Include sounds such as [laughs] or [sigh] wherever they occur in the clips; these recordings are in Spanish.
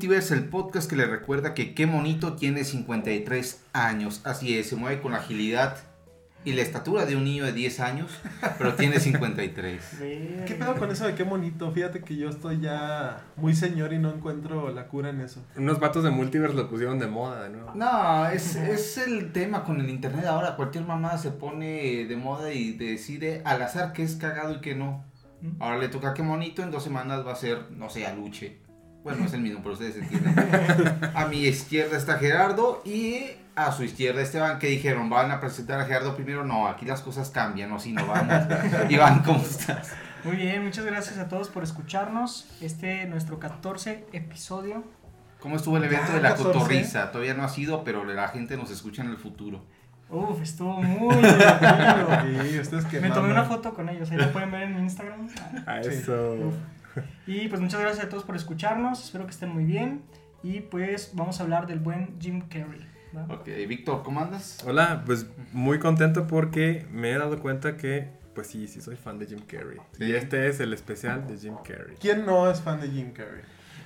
Multiverse, el podcast que le recuerda que qué monito tiene 53 años. Así es, se mueve con la agilidad y la estatura de un niño de 10 años, pero tiene 53. [laughs] ¿Qué pedo con eso de qué monito? Fíjate que yo estoy ya muy señor y no encuentro la cura en eso. Unos vatos de multiverse lo pusieron de moda de nuevo. No, es, es el tema con el internet ahora. Cualquier mamá se pone de moda y decide al azar qué es cagado y qué no. Ahora le toca qué monito, en dos semanas va a ser, no sé, Aluche. Bueno, es el mismo, pero ustedes entienden. A mi izquierda está Gerardo y a su izquierda Esteban, que dijeron, van a presentar a Gerardo primero. No, aquí las cosas cambian, no, si no vamos. [laughs] Iván, ¿cómo estás? Muy bien, muchas gracias a todos por escucharnos. Este nuestro 14 episodio. ¿Cómo estuvo el evento Ya, de la 14. cotorriza? Todavía no ha sido, pero la gente nos escucha en el futuro. Uf, estuvo muy divertido. Sí, ustedes que Me tomé una foto con ellos, ahí lo pueden ver en Instagram. A Sí. eso. Uf. Y pues muchas gracias a todos por escucharnos, espero que estén muy bien. Y pues vamos a hablar del buen Jim Carrey. ¿va? Ok, Víctor, ¿cómo andas? Hola, pues muy contento porque me he dado cuenta que, pues sí, sí soy fan de Jim Carrey. Sí. Y este es el especial de Jim Carrey. ¿Quién no es fan de Jim Carrey?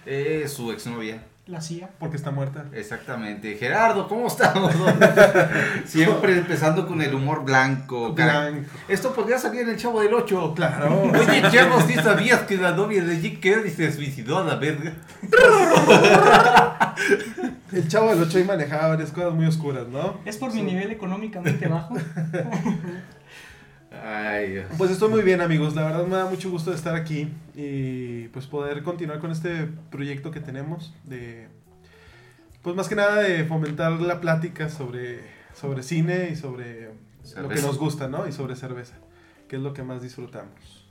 Eh, su exnovia. La CIA. Porque está muerta. Exactamente. Gerardo, ¿cómo estamos? [laughs] Siempre empezando con el humor blanco. Blanco. Esto podría salir en el Chavo del 8. Claro. Oye, Chavo, ¿sí sabías que la novia de Jim Carrey se suicidó a la verga? [laughs] El chavo del 8 ahí manejaba varias cosas muy oscuras, ¿no? Es por mi nivel económicamente bajo. [laughs] Ay, Dios. Pues estoy muy bien amigos, la verdad me da mucho gusto de estar aquí y pues poder continuar con este proyecto que tenemos de pues más que nada de fomentar la plática sobre, sobre cine y sobre lo que Cerveza. nos gusta, ¿no? Y sobre cerveza, que es lo que más disfrutamos.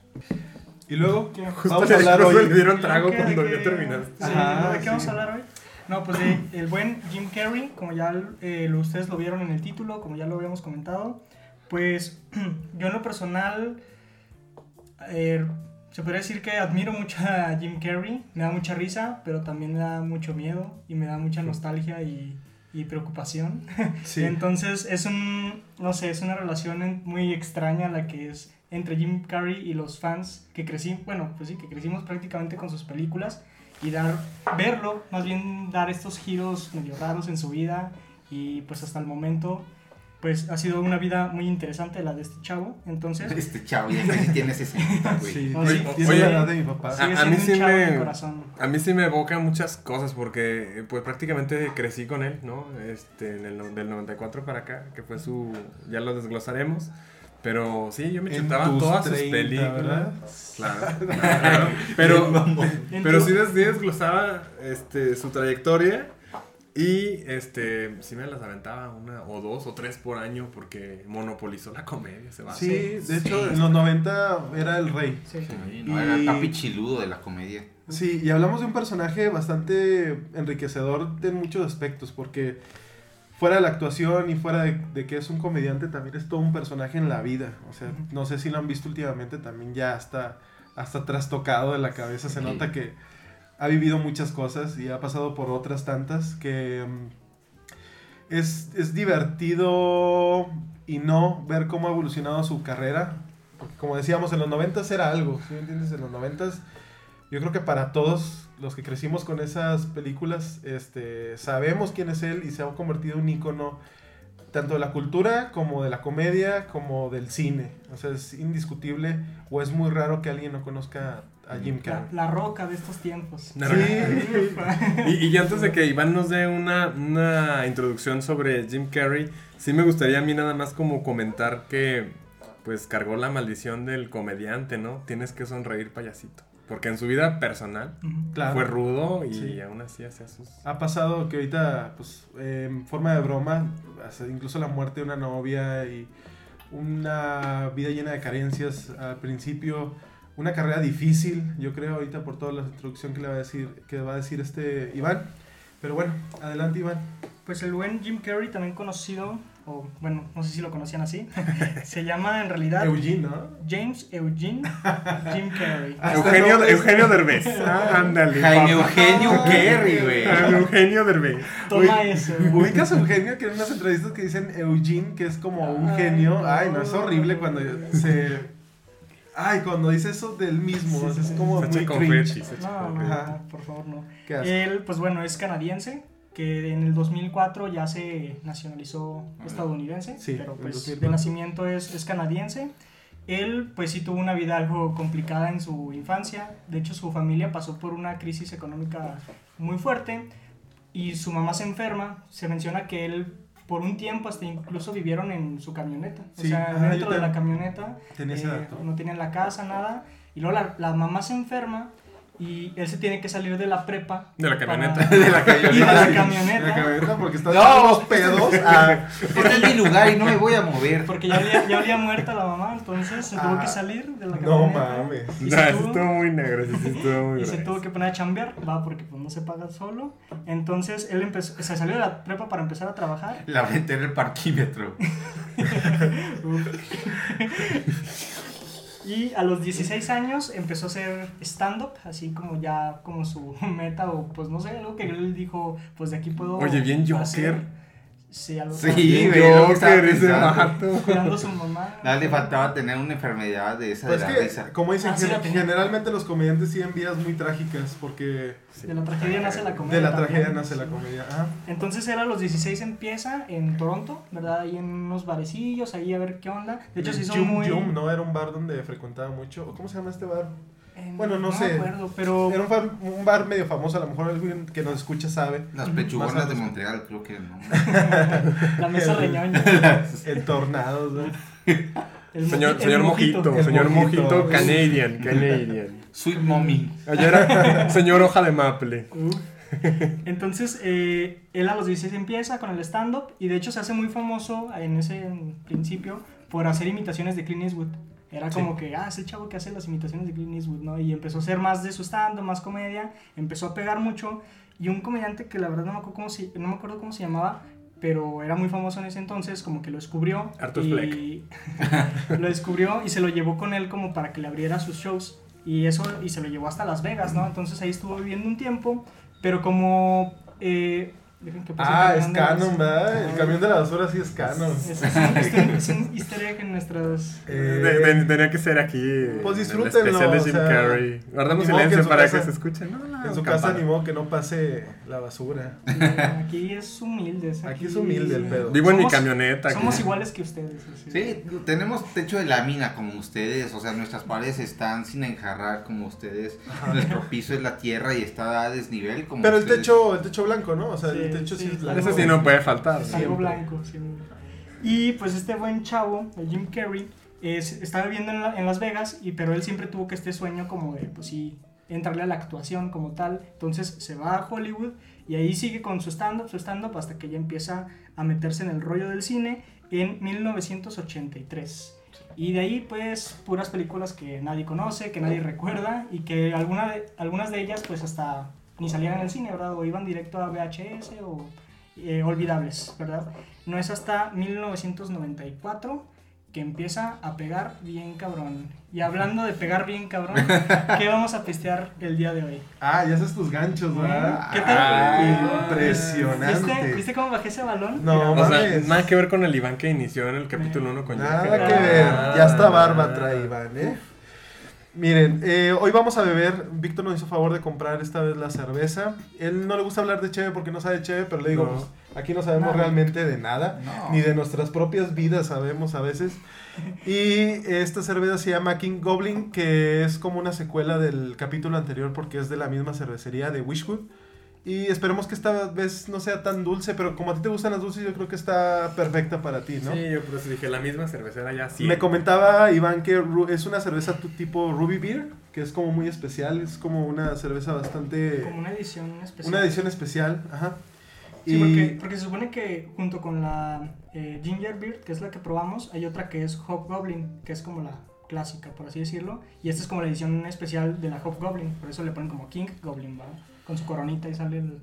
Y luego ¿Qué? vamos a hablar hoy le dieron trago ¿De qué- cuando de ya terminaste. Ajá, ¿De qué vamos sí. a hablar hoy? No, pues de el buen Jim Carrey, como ya eh, ustedes lo vieron en el título, como ya lo habíamos comentado, pues [clears throat] yo en lo personal eh, se podría decir que admiro mucho a Jim Carrey, me da mucha risa, pero también me da mucho miedo y me da mucha nostalgia y, y preocupación. [laughs] Sí. Entonces es un, no sé, es una relación muy extraña la que es entre Jim Carrey y los fans que crecí, bueno, pues sí, que crecimos prácticamente con sus películas y dar, verlo, más bien dar estos giros medio raros en su vida y pues hasta el momento pues ha sido una vida muy interesante la de este chavo, entonces Este chavo ya tiene 60, güey. Sí, No, sí. Oye, la edad de mi papá. a- mí sí me-. A mí sí me evoca muchas cosas porque pues prácticamente crecí con él, ¿no? Este, en el, del 94 para acá, que fue su... ya lo desglosaremos. Pero sí, yo me chutaba todas 30, sus películas. ¿verdad? Claro. [laughs] claro. pero En pero tu- sí, sí desglosaba este, su trayectoria y este sí me las aventaba una o dos o tres por año porque monopolizó la comedia, se va. Sí, de hecho en los 90 era el rey. Sí. Sí, no, era papi chiludo de la comedia. Sí, y hablamos de un personaje bastante enriquecedor en muchos aspectos, porque fuera de la actuación y fuera de, de que es un comediante, también es todo un personaje en la vida. O sea, no sé si lo han visto últimamente, también ya está hasta trastocado de la cabeza. Se Sí. nota que ha vivido muchas cosas y ha pasado por otras tantas que mm, es, es divertido y no ver cómo ha evolucionado su carrera. Como decíamos, en los 90 era algo, ¿sí me entiendes? En los 90 yo creo que para todos los que crecimos con esas películas, este, sabemos quién es él y se ha convertido en un ícono tanto de la cultura como de la comedia como del cine. O sea, es indiscutible o es muy raro que alguien no conozca a Jim La, Carrey. la roca de estos tiempos. Sí. Y, y antes de que Iván nos dé una, una introducción sobre Jim Carrey, sí me gustaría a mí nada más como comentar que pues cargó la maldición del comediante, ¿no? Tienes que sonreír payasito. Porque en su vida personal. Claro. fue rudo y Sí. aún así hacía sus... Ha pasado que ahorita, pues, eh, en forma de broma, incluso la muerte de una novia y una vida llena de carencias al principio, una carrera difícil, yo creo, ahorita por toda la introducción que le va a decir, que va a decir este Iván. Pero bueno, adelante Iván. Pues el buen Jim Carrey, también conocido, o bueno, no sé si lo conocían así, [laughs] se llama en realidad Eugene, ¿no? James Eugene Jim Carrey. [laughs] Eugenio, no- Eugenio Derbez. [laughs] Ah, ándale. Jaime. Eugenio Carrey, güey. Eugenio Derbez. Toma Uy, eso. Ubicas a Eugenio que en unas entrevistas que dicen Eugene, que es como un Ay, genio. no. Ay, no, es horrible cuando se Ay, cuando dice eso del mismo, Sí, es sí. como Se muy echa cringe. echa No, no, por favor, no. Él, pues bueno, es canadiense, que en el 2004 ya se nacionalizó estadounidense, Sí, pero pues 2004. de nacimiento es, es canadiense. Él, pues sí tuvo una vida algo complicada en su infancia. De hecho, su familia pasó por una crisis económica muy fuerte y su mamá se enferma. Se menciona que él, por un tiempo, hasta incluso vivieron en su camioneta. Sí, o sea, ajá, dentro de la camioneta. Tenía eh, no tenían la casa, nada. Y luego la, la mamá se enferma y él se tiene que salir de la prepa. De la para- camioneta. [laughs] De la Y de camioneta. la La camioneta. camioneta porque está No. dando unos pedos. Ah, [laughs] Este es mi lugar y no me voy a mover. Porque ya olía, ya olía muerta la mamá, entonces se tuvo Ah, que salir de la no camioneta. mames. Y No, se eso tuvo- estuvo muy negro, sí, sí, estuvo muy Y se tuvo que poner a chambear, va, porque pues no se paga solo. Entonces él empezó, se salió de la prepa para empezar a trabajar. La en el parquímetro. [laughs] Y a los 16 años empezó a hacer stand-up, así como ya como su [laughs] meta o pues no sé, algo que él dijo, pues de aquí puedo... Oye, bien hacer. Sí, algo Sí, güey, Joker, ese pensando. vato. [laughs] cuidando a su mamá. Nada le faltaba tener una enfermedad de esa Pues de es la que, risa. como dicen, Ah, sí, gen- generalmente los comediantes tienen vidas muy trágicas porque De la tragedia nace la comedia. de la también. tragedia nace la comedia. Ah, Entonces él a los 16 empieza en Toronto, ¿verdad? Ahí en unos barecillos, ahí a ver qué onda. De hecho, sí son Yum muy... Yum, ¿no? Era un bar donde frecuentaba mucho. ¿Cómo se llama este bar? Eh, Bueno, no sé. acuerdo, pero... Era un bar, un bar medio famoso, a lo mejor alguien que nos escucha sabe. Las pechugonas de Montreal, creo que no. [laughs] La mesa El- reñoña. [laughs] El Tornados, ¿no? El Señor, el señor Mojito, El señor mojito. Mojito, Canadian, Canadian. [laughs] Sweet Mommy. Allá era señor Hoja de Maple. Entonces, eh, él a los 16 empieza con el stand-up y de hecho se hace muy famoso en ese principio por hacer imitaciones de Clint Eastwood. Era como que, ah, es el chavo que hace las imitaciones de Clint Eastwood, ¿no? Y empezó a hacer más de su stand-up, más comedia, empezó a pegar mucho. Y un comediante que la verdad no me acuerdo cómo se, no me acuerdo cómo se llamaba, pero era muy famoso en ese entonces, como que lo descubrió. Arthur y [laughs] lo descubrió y se lo llevó con él como para que le abriera sus shows. Y eso, y se lo llevó hasta Las Vegas, ¿no? Entonces ahí estuvo viviendo un tiempo, pero como... Eh, dejen que pase el Ah, es canon, ¿verdad? El camión de la basura sí es canon. Es, [laughs] es un, easter egg en nuestras... Eh, tenía que ser aquí. Pues en el disfrútenlo, especial de o Jim sea, Carrey. Guardamos silencio para casa- que se escuche. No, no, En su campana. casa ni modo que no pase la basura. Aquí es humilde. Aquí es humilde el pedo. Vivo en mi camioneta. aquí. Somos iguales que ustedes. así. Sí, tenemos techo de lámina como ustedes, o sea, nuestras paredes están sin enjarrar como ustedes, nuestro piso es la tierra y está a desnivel como Pero el ustedes. techo, el techo blanco, ¿no? O sea, el Sí, techo sí, sí, es blanco. Ese sí no puede faltar. Es algo blanco. sí. Y pues este buen chavo, el Jim Carrey, es, estaba viviendo en, la- en Las Vegas, y, pero él siempre tuvo que este sueño como de, pues sí, entrarle a la actuación como tal. Entonces se va a Hollywood y ahí sigue con su stand-up, su stand-up, hasta que ya empieza a meterse en el rollo del cine en 1983. Y de ahí, pues, puras películas que nadie conoce, que nadie recuerda y que alguna de, algunas de ellas, pues, hasta ni salían en el cine, ¿verdad? O iban directo a VHS o eh, olvidables, ¿verdad? No es hasta 1994 que empieza a pegar bien cabrón. Y hablando de pegar bien cabrón, [laughs] ¿qué vamos a pistear el día de hoy? Ah, ya haces tus ganchos, ¿verdad? ¿Qué tal? Ah, impresionante. ¿Viste, ¿Viste cómo bajé ese balón? No, O sea, nada que ver con el Iván que inició en el capítulo 1 con Nada Joker. que ver. Ya está barba Ah. trae Iván, ¿eh? Miren, eh, hoy vamos a beber. Víctor nos hizo favor de comprar esta vez la cerveza. Él no le gusta hablar de cheve porque no sabe cheve, pero le digo, No. pues, aquí no sabemos Nada. realmente de nada. No. Ni de nuestras propias vidas sabemos a veces. Y esta cerveza se llama King Goblin, que es como una secuela del capítulo anterior porque es de la misma cervecería de Wishwood. Y esperemos que esta vez no sea tan dulce, pero como a ti te gustan las dulces, yo creo que está perfecta para ti, ¿no? Sí, yo por eso dije, la misma cervecera ya sí. Me comentaba Iván que Ru- es una cerveza tipo Ruby Beer, que es como muy especial, es como una cerveza bastante... Como una edición especial. Una edición especial, ajá. Sí, y porque, porque se supone que junto con la eh, Ginger Beer, que es la que probamos, hay otra que es Hobgoblin, que es como la clásica, por así decirlo. Y esta es como la edición especial de la Hobgoblin, por eso le ponen como King Goblin, ¿va? Con su coronita y sale el...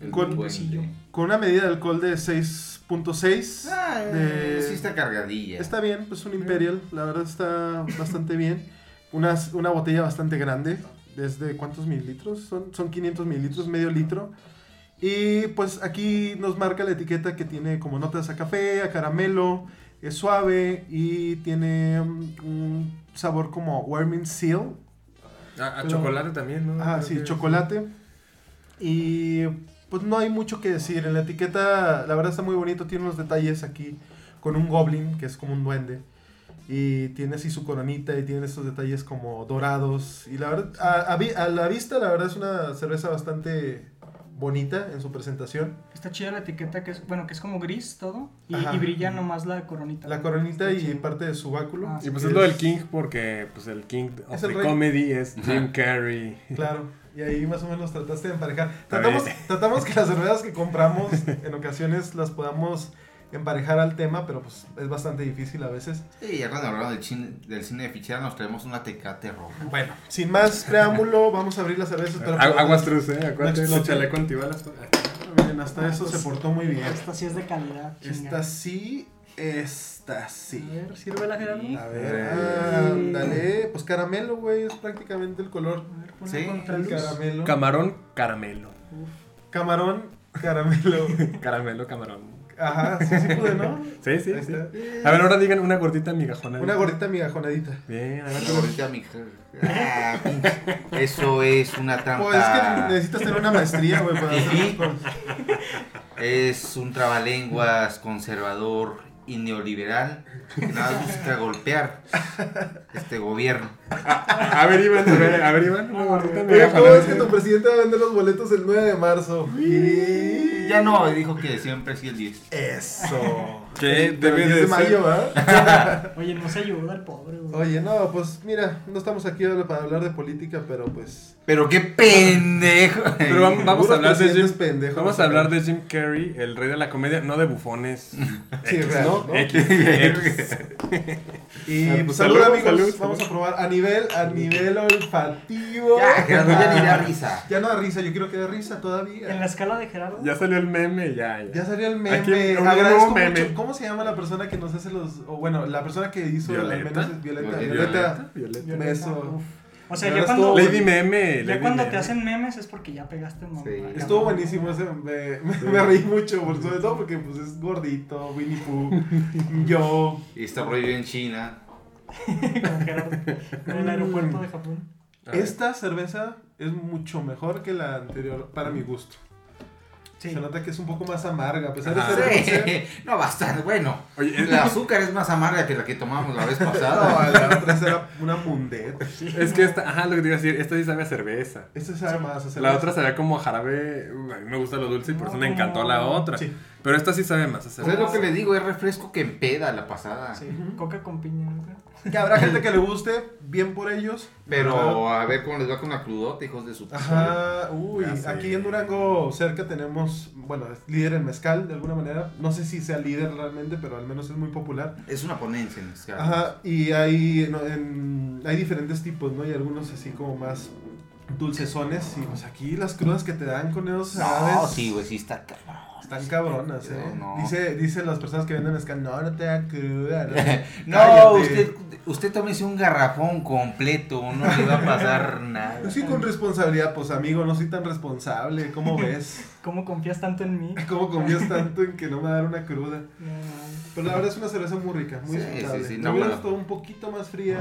El Con- con una medida de alcohol de 6.6. Ah, de- sí está cargadilla. Está bien, pues un Imperial, la verdad está bastante bien. Una, una botella bastante grande, ¿desde cuántos mililitros? Son, son 500 mililitros, medio litro. Y pues aquí nos marca la etiqueta que tiene como notas a café, a caramelo, Es suave y tiene un sabor como Warming Seal. A, a Pero- chocolate también, ¿no? Ah, Creo sí, chocolate. Y pues no hay mucho que decir. En la etiqueta, la verdad está muy bonito. Tiene unos detalles aquí con un goblin, que es como un duende. Y tiene así su coronita y tiene estos detalles como dorados. Y la verdad, a, a vi- a la vista, la verdad es una cerveza bastante bonita en su presentación. Está chida la etiqueta que es, bueno, que es como gris todo y, brilla nomás la coronita. La coronita y chido. parte de su báculo. Ah, Y pues es lo del King porque pues el King of Es el the. Comedy es Jim Carrey. Claro, y ahí más o menos trataste de emparejar. Tratamos, tratamos que las cervezas que compramos en ocasiones las podamos emparejar al tema, pero pues es bastante difícil a veces. Sí, ya cuando hablamos del cine, del cine de fichera nos traemos una tecate roja. Bueno, sin más preámbulo, vamos a abrir las cervezas. Pero Agu- Aguas trus, eh. Acuérdate, No chaleco antibalas. Miren, hasta eso se portó muy bien. Esta sí es de calidad. Esta sí, esta A sí. ver, sírvela, Gerardo. Sí. A ver, Eh. dale, pues caramelo, güey, es prácticamente el color. A ver, Sí, El caramelo. Camarón, caramelo. Uf. Camarón, caramelo. [laughs] Caramelo, camarón. Ajá, sí, sí pude, ¿no? [laughs] Sí, sí, Ahí sí. está. A ver, ahora digan una gordita migajona. Una gordita migajonadita. Bien, a ver. Una gordita, mija. Ah. Eso es una trampa. Pues es que necesitas tener una maestría, güey, para hacer. Es un trabalenguas conservador y neoliberal que nada más busca golpear este gobierno. A ver, Iván, a ver, a ver, Iván, una gordita Oye, ¿cómo es que tu presidente va a vender los boletos el 9 de marzo? Y... Ya no, dijo que siempre sí el 10. Eso. ¿Qué debe el 10 de de mayo, ¿verdad? [laughs] Oye, no se ayuda el pobre, güey. Oye, no, pues mira, no estamos aquí para hablar de política, pero pues... Pero qué pendejo. [laughs] Pero vamos, a hablar de Jim, pendejos, vamos a hablar de Jim Carrey, el rey de la comedia, no de bufones. Sí, X, real, ¿no? X, X. Y Ah, pues, salud, salud, amigos, salud, vamos salud. a probar a nivel, a nivel olfativo. Ya, Gerardo, ya ni da [laughs] risa. Ya no da risa, yo quiero que dé risa todavía. En la escala de Gerardo. Ya salió el meme, ya, ya. Ya salió el Aquí, meme. un Agradezco meme. mucho. ¿Cómo se llama la persona que nos hace los. O bueno, la persona que hizo al Violeta. menos es Violeta. Violeta. Violeta. Violeta. Violeta, beso. O sea, ya cuando, Lady Meme. ya Lady cuando Meme. te hacen memes es porque ya pegaste mamá. Estuvo buenísimo ese. Me, me, me reí mucho, por sobre todo porque pues es gordito, Winnie Pooh, [laughs] yo. Y está prohibido en China. En el aeropuerto de Japón. Esta cerveza es mucho mejor que la anterior para mi gusto. Sí. Se nota que es un poco más amarga, a pesar de ser. Sí. [laughs] No, bastante. Bueno, Oye, es- el azúcar es más amarga que la que tomamos la vez [laughs] No, pasada. la otra era una mundet. Es que esta, ajá, lo que te iba a decir, esta sí sabe a cerveza. Esta sabe más a La cerveza. otra sabía como a jarabe. a mí me gusta lo dulce y por eso me No. encantó la otra. Sí. Pero esta sí sabe más Pues es lo que le digo, es refresco que empeda la pasada. Sí, coca con piña. ¿no? Que habrá gente que le guste, bien por ellos. Pero a ver cómo les va con la crudota, hijos de su Ajá, uy, aquí en Durango cerca tenemos, bueno, es líder en mezcal de alguna manera. No sé si sea líder realmente, pero al menos es muy popular. Es una ponencia en mezcal. Ajá, y hay, no, en- hay diferentes tipos, ¿no? Y algunos así como más dulcesones. Y pues aquí las crudas que te dan con esos No, sí, güey, sí está cabrón. Están cabronas, ¿eh? No. Dice, dicen las personas que venden mezcal, no, no te da cruda. No, [laughs] No, usted, usted tómese un garrafón completo, no le va a pasar [laughs] nada. Que con responsabilidad, pues amigo, no soy tan responsable, ¿cómo [laughs] ves? ¿Cómo confías tanto en mí? ¿Cómo confías tanto en que no me va a dar una cruda? No. Pero la verdad es una cerveza muy rica, muy Sí, disfrutable. sí, sí, no, hubiera bueno. gustado un poquito más fría,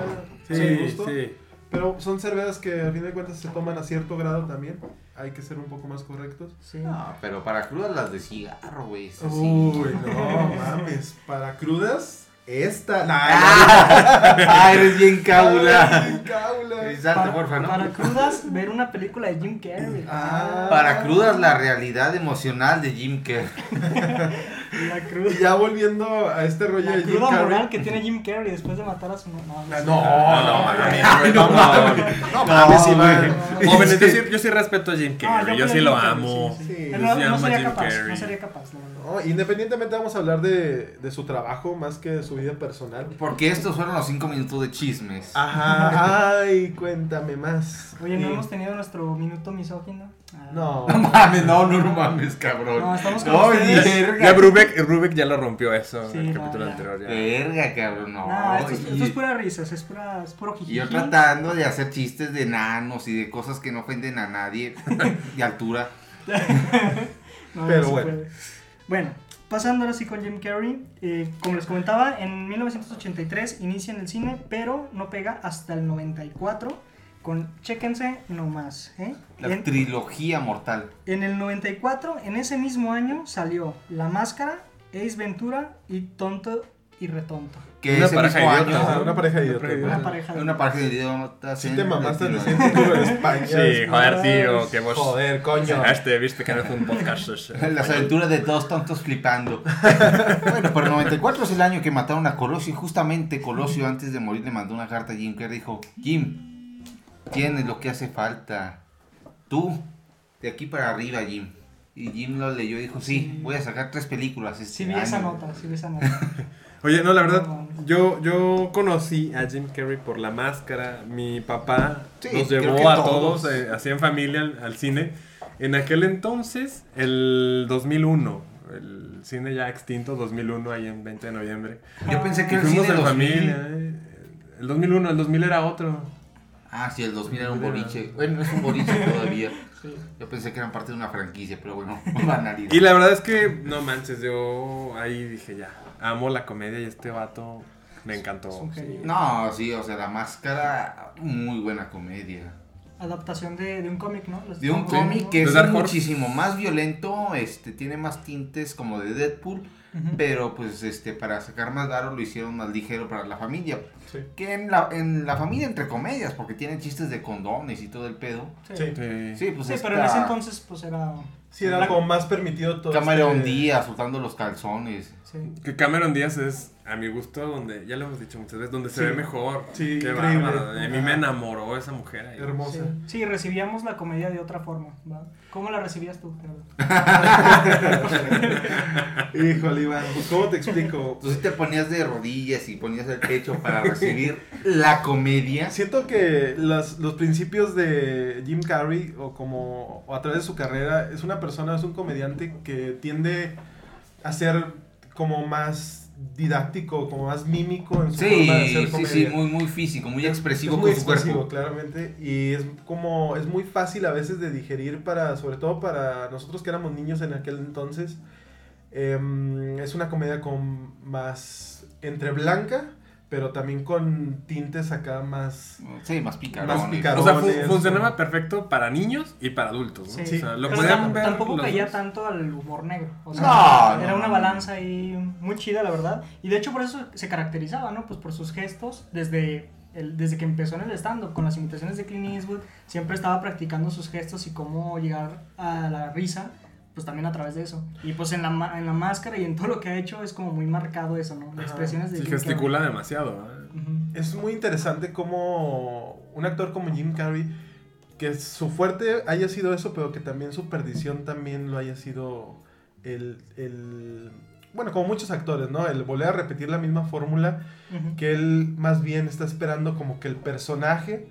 Sí, a mi gusto, sí. pero son cervezas que al fin de cuentas se toman a cierto grado también. Hay que ser un poco más correctos. Sí. No, pero para crudas las de cigarro, güey. Uy, no mames, para crudas, esta. Ah, [laughs] eres bien cábula. Ay, cábula. Exacto, porfa, ¿no? para crudas, ver una película de Jim Carrey. Ah. Para crudas, la realidad emocional de Jim Carrey. [laughs] La [laughs] cruda. Y ya volviendo a este rollo La de Jim cruda Carrey. moral que tiene Jim Carrey después de matar a su no, no. No, no, mames, no, no. No mames, no. Yo sí, respeto a Jim Ah, Carrey, yo sí lo amo. no, sería capaz, no sería capaz, la verdad. No, independientemente vamos a hablar de, de su trabajo más que de su vida personal. Porque estos fueron los cinco minutos de chismes. Ajá, [laughs] ay, cuéntame más. Oye, ¿no hemos tenido nuestro minuto misógino? Ah. No. No mames, no, no, no mames, cabrón. No, estamos con No, ustedes. verga. Ya Rubik ya lo rompió eso Sí, en el no, capítulo ya. anterior. Ya. Verga, cabrón, no. Esto, es, y- esto es pura risas, es pura, es puro jijiji. yo tratando de hacer chistes de nanos y de cosas que no ofenden a nadie [laughs] de altura. [laughs] No, Pero bueno. puede. Bueno, pasando ahora sí con Jim Carrey, eh, como les comentaba, en 1983 inicia en el cine, pero no pega hasta el 94 con Chéquense nomás. ¿eh? La En, trilogía mortal. en el 94, en ese mismo año, salió La Máscara, Ace Ventura y Tonto y Retonto. Que Una ese pareja mismo de año. una pareja de idiotas. Una pareja de... Una pareja de idiotas. Sí te mamaste España. Joder, tío, que vos... Joder, coño. Este, viste que no es un podcast. [laughs] es, eh, Las aventuras de dos tontos flipando. [laughs] bueno, pero el 94 es el año que mataron a Colosio y justamente Colosio antes de morir le mandó una carta a Jim que dijo, Jim, tienes lo que hace falta. Tú, de aquí para arriba, Jim. Y Jim lo leyó y dijo, sí, Sí. voy a sacar tres películas este Sí vi esa año". nota, sí vi esa [laughs] nota. Oye, no, la verdad. Yo, yo conocí a Jim Carrey por la máscara. Mi papá Sí, nos llevó a todos. todos, eh, así en familia, al, al cine. En aquel entonces, el 2001, el cine ya extinto, 2001, ahí en 20 de noviembre. Yo pensé que Y el fuimos cine en 2000. familia. eh. El 2001, el 2000 era otro. Ah, sí, el 2000 era un boliche. Bueno, es un boliche [laughs] todavía. Sí. Yo pensé que eran parte de una franquicia, pero bueno, [laughs] banalidad. Y la verdad es que, no manches, yo ahí dije ya, amo la comedia y este vato me encantó. Es un sí. genio. No, sí, o sea, la máscara, muy buena comedia. Adaptación de, de un cómic, ¿no? Los- De un cómic que es muchísimo más violento, este, tiene más tintes como de Deadpool, Pero pues este, para sacar más varo lo hicieron más ligero para la familia. Sí. Que en la, en la familia entre comedias, porque tienen chistes de condones y todo el pedo. Sí. Sí. Pues Sí, esta pero en ese entonces pues era... Sí, era La- como más permitido todo. Cameron este- Díaz soltando los calzones. Sí. Que Cameron Díaz es, a mi gusto, donde, ya lo hemos dicho muchas veces, donde se ve mejor. Sí, Qué increíble. bárbaro. A mí me enamoró esa mujer ahí. Hermosa. Sí. Sí, recibíamos la comedia de otra forma. ¿va? ¿Cómo la recibías tú? [laughs] Híjole, Iván, pues, ¿cómo te explico? Tú sí te ponías de rodillas y ponías el pecho para recibir la comedia. Siento que las- los principios de Jim Carrey, o como o a través de su carrera, es una persona, es un comediante que tiende a ser como más didáctico, como más mímico en su forma de Sí, hacer sí, comedia. sí, muy, muy físico, muy expresivo es muy con su expresivo, cuerpo. claramente. Y es como, es muy fácil a veces de digerir para, sobre todo para nosotros que éramos niños en aquel entonces. Em, es una comedia con más, entre blanca, pero también con tintes acá más... Sí, más picarones. Más picarones. O sea, funcionaba perfecto para niños y para adultos. ¿no? Sí. O sea, lo Pero podían ver. tampoco caía dos. tanto al humor negro. O sea, No, era no, una no. balanza ahí muy chida, la verdad. Y de hecho por eso se caracterizaba, ¿no? Pues por sus gestos desde... el- desde que empezó en el stand-up con las imitaciones de Clint Eastwood, siempre estaba practicando sus gestos y cómo llegar a la risa, pues también a través de eso. Y pues en la, ma- en la máscara y en todo lo que ha hecho es como muy marcado eso, ¿no? Las Ajá. expresiones de Sí, Jim Carrey. gesticula demasiado. ¿eh? Es muy interesante como un actor como Jim Carrey, que su fuerte haya sido eso, pero que también su perdición también lo haya sido el... el bueno, como muchos actores, ¿no? El volver a repetir la misma fórmula que él más bien está esperando como que el personaje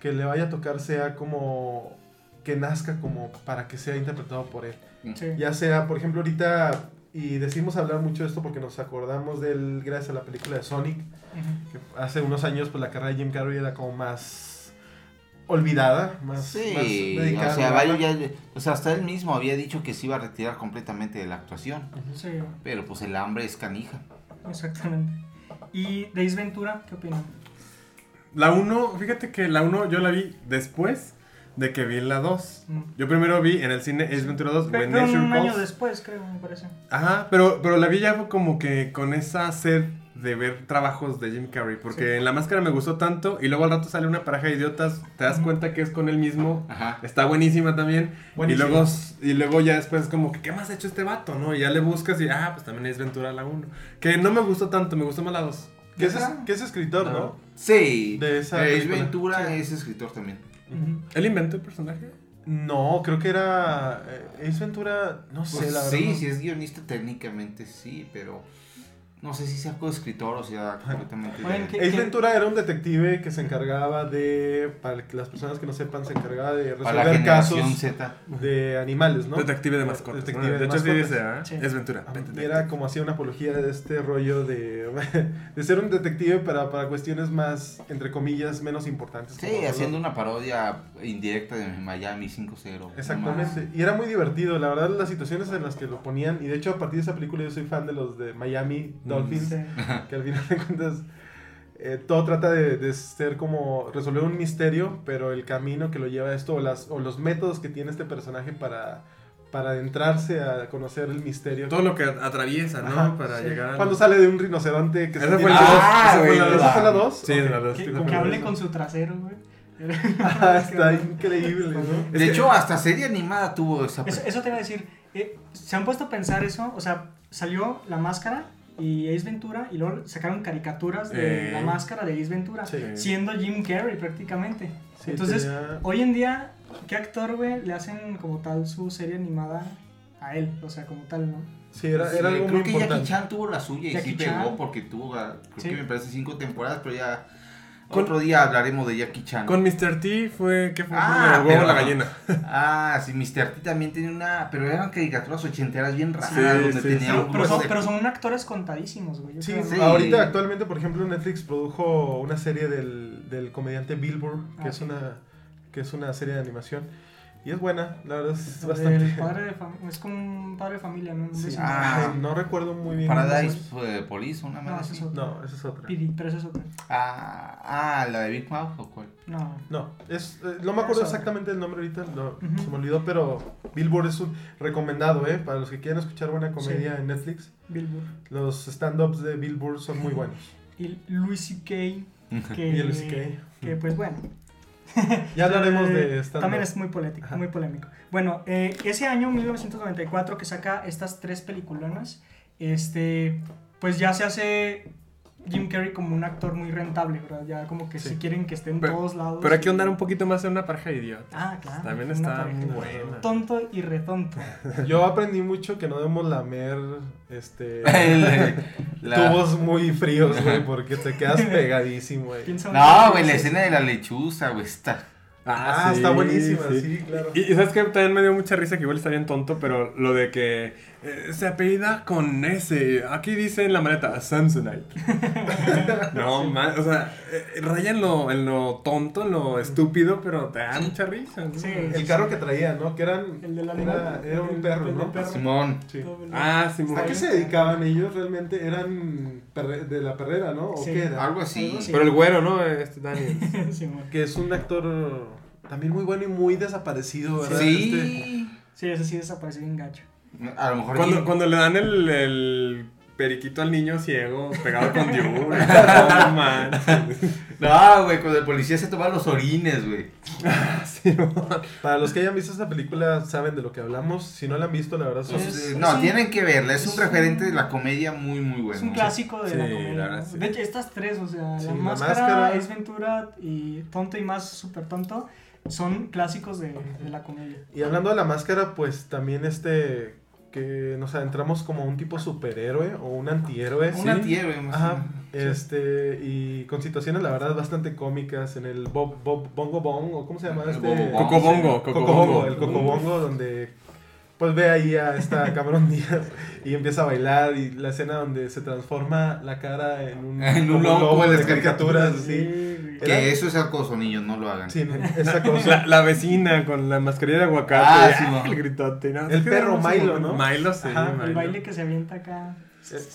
que le vaya a tocar sea como que nazca como para que sea interpretado por él. Sí. Ya sea, por ejemplo, ahorita, y decimos hablar mucho de esto porque nos acordamos de él gracias a la película de Sonic, que hace unos años pues la carrera de Jim Carrey era como más olvidada, más, Sí, más dedicada o sea, a la varios drama. ya- o sea, hasta él mismo había dicho que se iba a retirar completamente de la actuación. Sí, Pero pues el hambre es canija. exactamente. ¿Y de Ace Ventura, qué opinan? La 1, fíjate que la 1 yo la vi después de que vi la 2. Mm. Yo primero vi en el cine Ace Ventura 2, Fue When fue Nature un año después, creo, me parece. Ajá, pero, pero la vi ya fue como que con esa sed de ver trabajos de Jim Carrey. Porque Sí. en la máscara me gustó tanto y luego al rato sale una pareja de idiotas, te das cuenta que es con él mismo. Ajá. Está buenísima también. Buenísima. Y luego, y luego ya después como que, ¿qué más ha hecho este vato? ¿no? Y ya le buscas y, ah, pues también es Ventura la 1. Que no me gustó tanto, me gustó más la 2. Que es, que es escritor, ¿no? Sí. De esa Ace. Ventura Sí. es escritor también. ¿Él inventó el personaje? No, creo que era eh, Ace Ventura, no sé, Pues la verdad. sí, no- sí es guionista técnicamente, sí, pero no sé si sea coescritor o sea completamente... Oigan, de- ¿qué- Ace Ventura era un detective que se encargaba de, para que las personas que no sepan, se encargaba de resolver casos Z. de animales, ¿no? Detective de mascotas. Detective ¿no? de de hecho, sí mascotas. dice, ¿ah? Sí. Es Ventura. Ajá, Pet y Detective. era como hacía una apología de este rollo de, [laughs] de ser un detective para, para cuestiones más, entre comillas, menos importantes. Sí, como haciendo una parodia indirecta de Miami 5-0. Exactamente. Y era muy divertido, la verdad, las situaciones en las que lo ponían. Y de hecho, a partir de esa película, yo soy fan de los de Miami Dolphins. Sí. [laughs] que al final de cuentas eh, todo trata de, de ser como resolver un misterio, pero el camino que lo lleva a esto o, las, o los métodos que tiene este personaje para, para adentrarse a conocer el misterio. Todo lo que atraviesa, ¿no? Ajá, para sí. llegar. Cuando sale de un rinoceronte que se Esa fue la dos. Ah, esa fue la dos. ¿Esa fue la 2? Sí, la dos. Que, sí, que hable con su trasero, güey. [laughs] Ah, está increíble, ¿no? De hecho, hasta serie animada tuvo esa... Eso, eso te iba a decir. eh, ¿Se han puesto a pensar eso? O sea, salió La Máscara y Ace Ventura y luego sacaron caricaturas de Eh. La Máscara de Ace Ventura, Sí. siendo Jim Carrey prácticamente. Sí, Entonces, tenía- hoy en día, ¿qué actor, güey, le hacen como tal su serie animada a él? O sea, como tal, ¿no? sí, era, Sí, era algo creo muy que importante. Jackie Chan tuvo la suya y Jackie sí pegó Chan. porque tuvo, ah, creo Sí. que me parece cinco temporadas, pero ya Con- otro día hablaremos de Jackie Chan. Con Mr. T fue. ¿Qué fue? Ah, el huevo pero- o la gallina. Ah, sí, Mr. T también tenía una, pero eran caricaturas ochenteras bien raras, Sí, donde sí, tenía sí. Pero, un pero son, de- pero son actores contadísimos, güey. Sí, ahorita actualmente, por ejemplo, Netflix produjo una serie del, del comediante Billboard, que, Ah, es sí. una, que es una serie de animación. Y es buena, la verdad es bastante... padre de fam- es como un padre de familia, ¿no? Sí. Ah. no recuerdo muy bien. Paradise eh, Police, una No, más ese así. es otro. No, esa es otra. Pidi, pero ese es otro. Ah, ah, la de Big Mouth o cuál? No. No, es, eh, no me acuerdo Esa. exactamente el nombre ahorita, no, se me olvidó, pero Billboard es un recomendado, ¿eh? Para los que quieran escuchar buena comedia Sí. en Netflix, Billboard. los stand-ups de Billboard son muy [laughs] buenos. Y Louis C.K. [laughs] Que, Y el CK. que pues bueno. [laughs] Ya hablaremos Eh, de stand-up. También es muy polémico, Ajá. muy polémico. Bueno, eh, ese año, 1994, que saca estas tres peliculonas, este, pues ya se hace Jim Carrey como un actor muy rentable, ¿verdad? Ya como que Sí. si quieren que esté en Pero- todos lados. Pero hay que ahondar un poquito más en una pareja de idiotas. Ah, claro. También está muy buena. Tonto y retonto. [laughs] Yo aprendí mucho que no debemos lamer este [laughs] la- tubos muy fríos, güey, porque te quedas pegadísimo, güey. No, güey, la escena de la lechuza, güey, está... Ah, está buenísima, sí, claro. Y, y sabes que también me dio mucha risa, que igual está bien tonto, pero lo de que eh, se apellida con S. Aquí dice en la maleta, Samsonite. [laughs] no, man, o sea, eh, raya en lo, en lo tonto, en lo estúpido, pero te da mucha risa. ¿no? Sí. El carro que traía, ¿no? Que eran El de la era, era un perro, el ¿no? perro. Simón. Sí. Ah, muy ¿A qué se dedicaban ellos realmente? Eran perre- de la perrera, ¿no? ¿O Sí. qué era? Algo así. Pero el güero, ¿no? Este Daniel. [laughs] Bueno. [laughs] Que es un actor también muy bueno y muy desaparecido, ¿verdad? Este, Sí. Sí, ese sí desapareció en gacho. A lo mejor... Cuando, cuando le dan el, el periquito al niño ciego pegado con [laughs] diur. no manches. No, güey, cuando el policía se toma los orines, güey. [laughs] Sí, Para los que hayan visto esta película saben de lo que hablamos. Si no la han visto, la verdad son... Es- es no, un- tienen que verla, es un referente un- de la comedia muy, muy bueno. es un clásico de Sí, la la comedia. verdad, ¿no? sí. De hecho, estas tres, o sea, Sí, la, La máscara, Máscara. es Ventura y Tonto y más súper tonto, son clásicos de, de la comedia. Y hablando de la máscara, pues también este... Que nos adentramos como un tipo superhéroe o un antihéroe. Un ¿sí? antihéroe, más o Ajá, este, y con situaciones la verdad bastante cómicas en el Bob, Bob Bongo Bong, o cómo se llama El este... Bobo Bong. Cocobongo, Cocobongo, Cocobongo. el Cocobongo, donde pues ve ahí a esta [laughs] Cameron Díaz y empieza a bailar y la escena donde se transforma la cara en un, [laughs] En un como lobo de las caricaturas, sí. Era- Que eso es acoso, niños, no lo hagan. Sí. La, la vecina con la mascarilla de aguacate. Ah, [laughs] sí, no. el gritote. ¿no? El perro Milo, ¿no? Milo, sí. Ajá, el Milo. El baile que se avienta acá.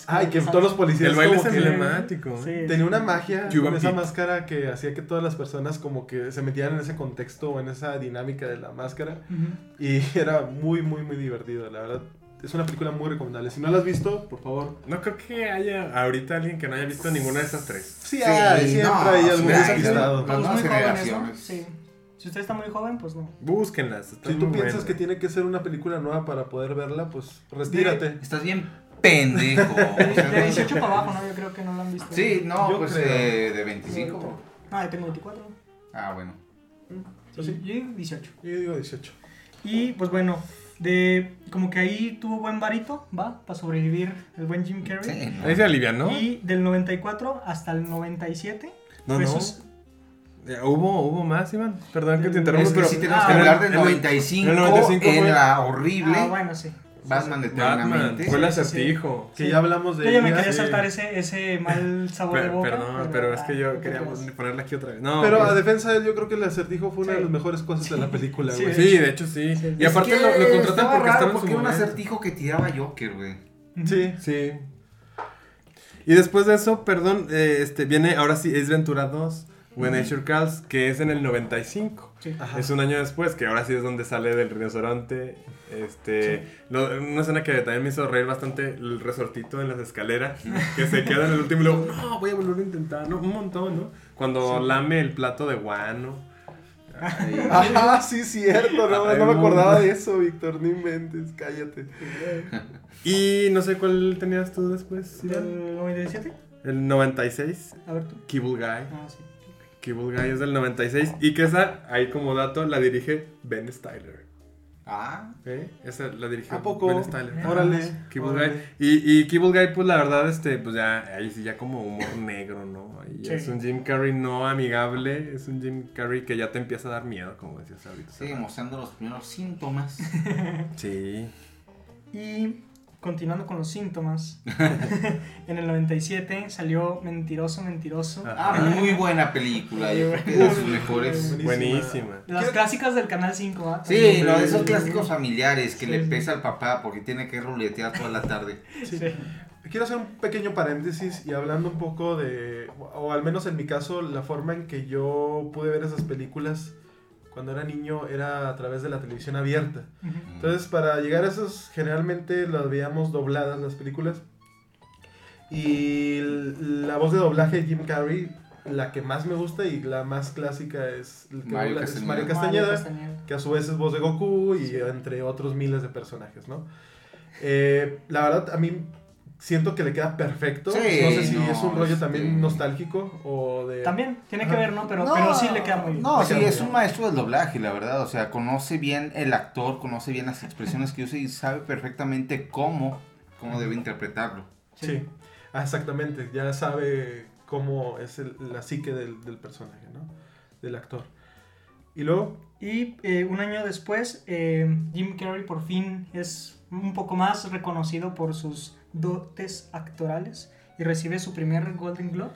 Ay, que todos los policías El baile es que- emblemático. Sí. Tenía una magia Cuban con esa Pete. máscara que hacía que todas las personas como que se metieran en ese contexto o en esa dinámica de la máscara. Ujú. Y [laughs] era muy, muy, muy divertido, la verdad. Es una película muy recomendable. Si no la has visto, por favor. No creo que haya ahorita alguien que no haya visto ninguna de esas tres. Sí, Sí, hay, siempre no, hay sí algún despistado. Las nuevas generaciones. Sí. Si usted está muy joven, pues no. Búsquenlas. Si tú piensas buenas. que tiene que ser una película nueva para poder verla, pues retírate. Estás bien pendejo. De no- 18 para abajo, ¿no? Yo creo que no lo han visto. Sí, no, Yo pues creo. eh, de 25. Ah, yo tengo 24. Ah, bueno. Pues sí. Yo digo 18. Yo digo 18. Y pues bueno, De, como que ahí tuvo buen varito, ¿va? Para sobrevivir el buen Jim Carrey. Sí, ¿no? Ahí se alivian, ¿no? Y del 94 hasta el 97. No, no. sus- Eh, ¿Hubo, hubo más, Iván? Perdón que te Es interrumpa, Es que pero... sí tenemos Ah, que hablar del en el- 95, en el 95 en fue- la horrible Ah, bueno, sí. Batman Batman, eternamente. fue el Sí, sí, sí. acertijo. Que Sí. ya hablamos de Yo ya me quería saltar ese, ese mal sabor de Per- boca. perdón, pero es que yo ah, quería ponerla aquí otra vez. No, Pero pues- a defensa de él, yo creo que el acertijo fue una Sí. de las mejores cosas de la película, Sí, güey. Sí, de hecho sí. Y aparte lo, lo contratan estaba porque estaba en porque su era un momento. acertijo que tiraba Joker, güey. Sí. Sí. Y después de eso, perdón, eh, este viene ahora sí Ace Ventura 2, When Nature Calls, que es en el 95. Sí. Es un año después, que ahora sí es donde sale del rinoceronte. Este, lo- una escena que también me hizo reír bastante, el resortito en las escaleras, que se queda en el último y luego, no, voy a volver a intentar, no, un montón, ¿no? Cuando lame el plato de guano. Ajá, sí, cierto. No, Ay, no me acordaba de eso, Víctor. No inventes, cállate. [laughs] Y no sé cuál tenías tú después? ¿Del 97? El 96, A ver tú. Guy. Ah, sí. Cable Guy es del 96 y que esa, ahí como dato, la dirige Ben Styler. Ah, ¿eh? Esa la dirige ¿A poco? Ben Styler. Órale. Cable órale. Guy. Y, y Cable Guy, pues la verdad, este, pues ya, ahí sí ya como humor [laughs] negro, ¿no? Sí. Es un Jim Carrey no amigable, es un Jim Carrey que ya te empieza a dar miedo, como decías ahorita. sigue mostrando los primeros síntomas. [laughs] Sí. Y continuando con los síntomas, [laughs] [laughs] en el 97 salió Mentiroso, Mentiroso. Ah. Ah, muy buena película. Yo creo que de sus mejores. Buenísima. Buenísima. Las clásicas del Canal 5, ¿ah? Sí, lo de esos clásicos familiares que Sí, le sí. pesa al papá porque tiene que ruletear toda la tarde. Sí. Sí. Quiero hacer un pequeño paréntesis y hablando un poco de, o al menos en mi caso, la forma en que yo pude ver esas películas cuando era niño era a través de la televisión abierta. Ujú. Entonces, para llegar a esos, generalmente las veíamos dobladas las películas. Y la voz de doblaje de Jim Carrey, la que más me gusta y la más clásica es, el que Mario dobla- es Castañeda. Mario Mario Castañeda, Castañeda. que a su vez es voz de Goku y entre otros miles de personajes, ¿no? Eh, la verdad, a mí siento que le queda perfecto. Sí, no sé si no, es un rollo también este- nostálgico o de... También, tiene que ver, ¿no? Pero, pero sí le queda muy bien. No, sí, es bien. un maestro del doblaje, la verdad. O sea, conoce bien el actor, conoce bien las expresiones que usa y sabe perfectamente cómo, cómo debe interpretarlo. Sí, Ah, exactamente. Ya sabe cómo es el- la psique del, del personaje, ¿no? Del actor. Y luego, Y eh, un año después, eh, Jim Carrey por fin es un poco más reconocido por sus dotes actorales y recibe su primer Golden Globe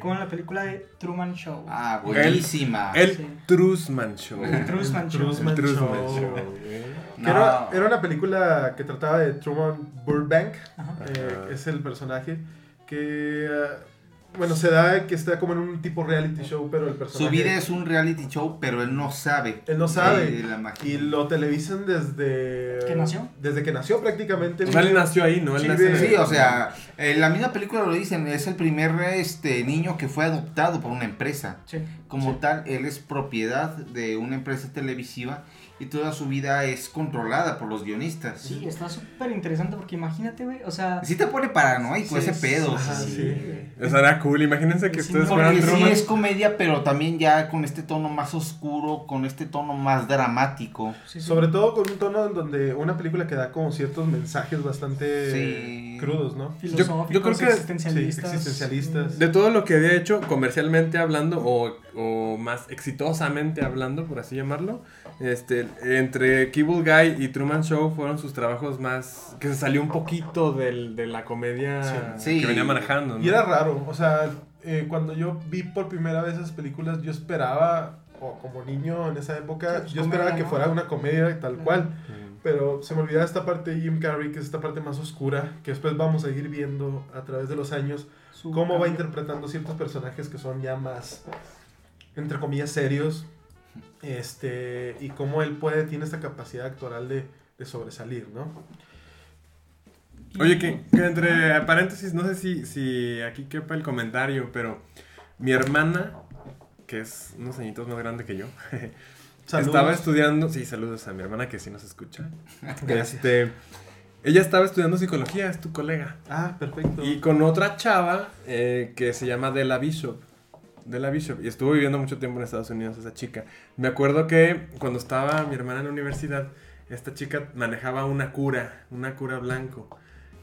con la película de Truman Show. Ah, buenísima. El Sí. Trusman Show. El Truman Show. Truman El Trusman Show. ¿eh? Era, era una película que trataba de Truman Burbank, eh, es el personaje que, ah, bueno, se da que está como en un tipo reality show, pero el personaje... Su vida es un reality show, pero él no sabe. Él no sabe. de la magia. Y lo televisan desde... ¿Que nació? Desde que nació prácticamente. O sea, él nació ahí, ¿no? Él Sí, nació Sí, o sea, en la misma película lo dicen, es el primer este niño que fue adoptado por una empresa. Sí. Como Sí. tal, él es propiedad de una empresa televisiva y toda su vida es controlada por los guionistas. Sí, está súper interesante porque imagínate, güey, o sea... Sí te pone paranoico Sí, ese pedo. Sí. sí. O sea, era cool. Imagínense que Sí, ustedes porque fueran sí es comedia, pero también ya con este tono más oscuro, con este tono más dramático. Sí, sí. Sobre todo con un tono en donde una película que da como ciertos mensajes bastante Sí. crudos, ¿no? filosóficos, yo creo que- existencialistas. sí, existencialistas. De todo lo que había hecho comercialmente hablando o, o más exitosamente hablando, por así llamarlo, este, entre Cable Guy y Truman Show fueron sus trabajos más... que se salió un poquito del, de la comedia Sí. que venía manejando. ¿no? Y era raro, o sea, eh, cuando yo vi por primera vez esas películas, yo esperaba, o como niño en esa época, Sí, pues, yo esperaba que fuera una comedia tal cual. Mm. Pero se me olvidaba esta parte de Jim Carrey, que es esta parte más oscura, que después vamos a ir viendo a través de los años, Su cómo va interpretando ciertos personajes que son ya más, entre comillas, serios, este, y cómo él puede, tiene esta capacidad actoral de, de sobresalir, ¿no? Oye, que, que entre paréntesis, no sé si, si aquí quepa el comentario, pero mi hermana, que es unos añitos más grande que yo, [laughs] Saludos. estaba estudiando, sí, saludos a mi hermana que sí nos escucha. [laughs] Este, ella estaba estudiando psicología, es tu colega. Ah, perfecto. Y con otra chava eh, que se llama Della Bishop. Della Bishop. Y estuvo viviendo mucho tiempo en Estados Unidos esa chica. Me acuerdo que cuando estaba mi hermana en la universidad, esta chica manejaba una cura, una cura blanco,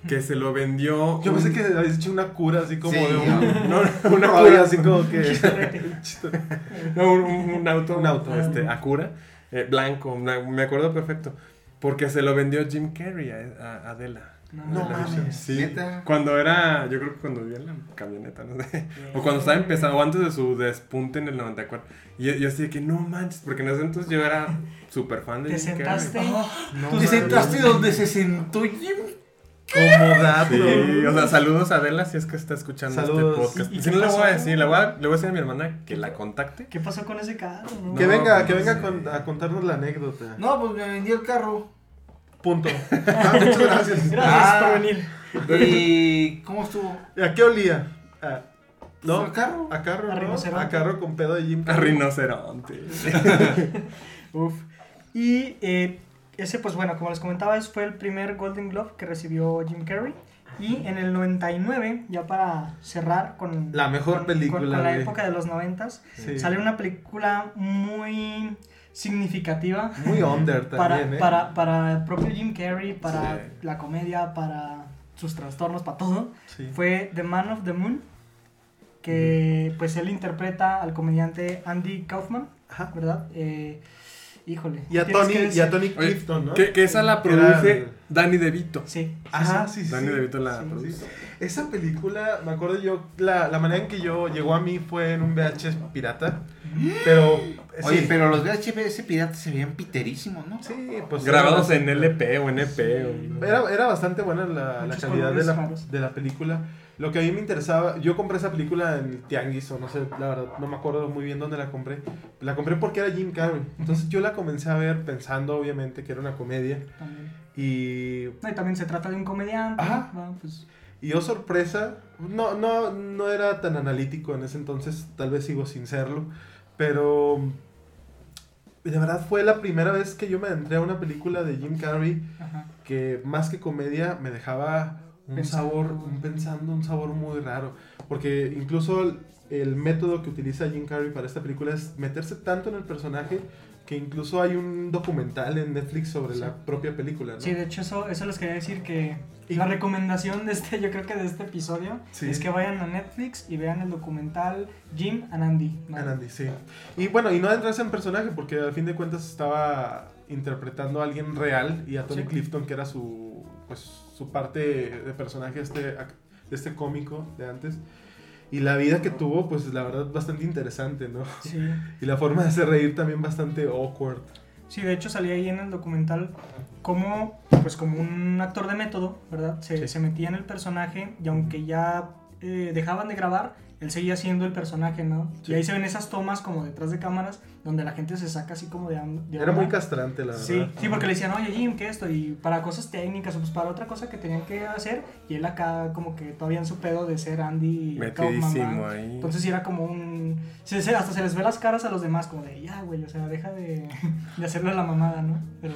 que se lo vendió... Yo un- pensé que habías hecho una cura así como Sí, de un, No, una [laughs] una cura cura así como que. [laughs] No, un, un- auto. Un auto. Este, Acura. eh, blanco. me me acuerdo perfecto. Porque se lo vendió Jim Carrey a, a Adela. No Adela mames. Bishop. Sí. ¿Neta? Cuando era, yo creo que cuando vivía en la camioneta, no [laughs] sé. O cuando estaba empezando, o antes de su despunte en el 94. Y yo, yo así de que no manches, porque en ese entonces yo era súper fan de Te Jim sentaste. Carrey. No, Te sentaste donde se sentó Jim. Como dato. Sí, o sea, saludos a Adela si es que está escuchando Saludos. este podcast. ¿Y- y si no le voy a decir, le voy a, le voy a decir a mi hermana que la contacte. ¿Qué pasó con ese carro? no? Que No, venga, pues, que venga con- a contarnos la anécdota. No, pues me vendí el carro. Punto. [laughs] Ah, muchas gracias. Gracias Ah. por venir. ¿Y [laughs] cómo estuvo? ¿A qué olía? A- ¿No? ¿A carro? A carro, A ¿no? rinoceronte. A carro con pedo de Jim A rinoceronte. [laughs] Uf. Y eh, ese, pues bueno, como les comentaba, ese fue el primer Golden Globe que recibió Jim Carrey. Y en el 99, ya para cerrar con La mejor con- película, con, con la época de los 90, Sí. sale una película muy significativa Muy under [laughs] para, también, ¿eh? para, para el propio Jim Carrey, para Sí. la comedia, para sus trastornos, para todo. Sí. Fue The Man of the Moon, que pues él interpreta al comediante Andy Kaufman, Ajá. ¿verdad? Eh, híjole. Y a Tony, y a Tony Oye, Clifton, ¿no? Que, que esa la produce Danny DeVito. Sí. Ajá, sí. sí. Danny sí. DeVito la Sí, produce. Sí. Esa película, me acuerdo yo, la, la manera en que yo llegó a mí fue en un VHS pirata. Pero. Oye, sí, pero los VHS piratas se veían piterísimos, ¿no? Sí, pues. Grabados era en LP o NP. o- Era, era bastante buena la, la calidad de la, de la película. Lo que a mí me interesaba, yo compré esa película en el Tianguis, o no sé, la verdad, no me acuerdo muy bien dónde la compré. La compré porque era Jim Carrey. Entonces yo la comencé a ver pensando, obviamente, que era una comedia. También. Y y también se trata de un comediante. Ajá. ¿no? Pues, Y oh sorpresa, no, no, no era tan analítico en ese entonces, tal vez sigo sin serlo, pero de verdad fue la primera vez que yo me entré a una película de Jim Carrey ajá. que más que comedia me dejaba un Pensando. sabor, un pensando, un sabor muy raro, porque incluso el, el método que utiliza Jim Carrey para esta película es meterse tanto en el personaje que incluso hay un documental en Netflix sobre Sí. la propia película, ¿no? Sí, de hecho eso, eso les quería decir que Y- la recomendación de este, yo creo que de este episodio Sí. es que vayan a Netflix y vean el documental Jim and Andy. ¿no? And Andy, sí. Y bueno, y no entrarse en personaje, porque al fin de cuentas estaba interpretando a alguien real y a Tony Sí. Clifton, que era su, pues, su parte de personaje este, este cómico de antes. Y la vida que tuvo, pues la verdad, bastante interesante, ¿no? Sí. [laughs] Y la forma de hacer reír también bastante awkward. Sí, de hecho salía ahí en el documental como, pues como un actor de método, ¿verdad? Se, Sí. se metía en el personaje y aunque ya eh, dejaban de grabar, él seguía siendo el personaje, ¿no? Sí. Y ahí se ven esas tomas como detrás de cámaras donde la gente se saca así como de, de Era muy castrante, la verdad. Sí, sí, porque le decían, oye Jim, ¿qué esto? Y para cosas técnicas o pues para otra cosa que tenían que hacer, y él acá como que todavía en su pedo de ser Andy Metidísimo ahí. Entonces sí era como un... se- hasta se les ve las caras a los demás como de, ya, güey, o sea, deja de, [laughs] de hacerle la mamada, ¿no? Pero,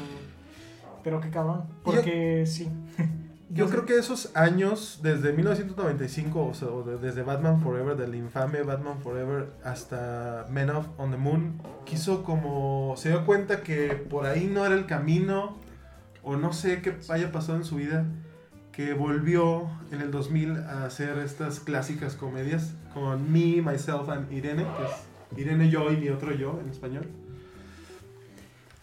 pero qué cabrón, porque sí. [laughs] Yo creo que esos años, desde 1995, o sea, desde Batman Forever, del infame Batman Forever, hasta Men of on the Moon, quiso como. se dio cuenta que por ahí no era el camino, o no sé qué haya pasado en su vida, que volvió en el 2000 a hacer estas clásicas comedias con Me, Myself and Irene, que es Irene yo y mi otro yo en español.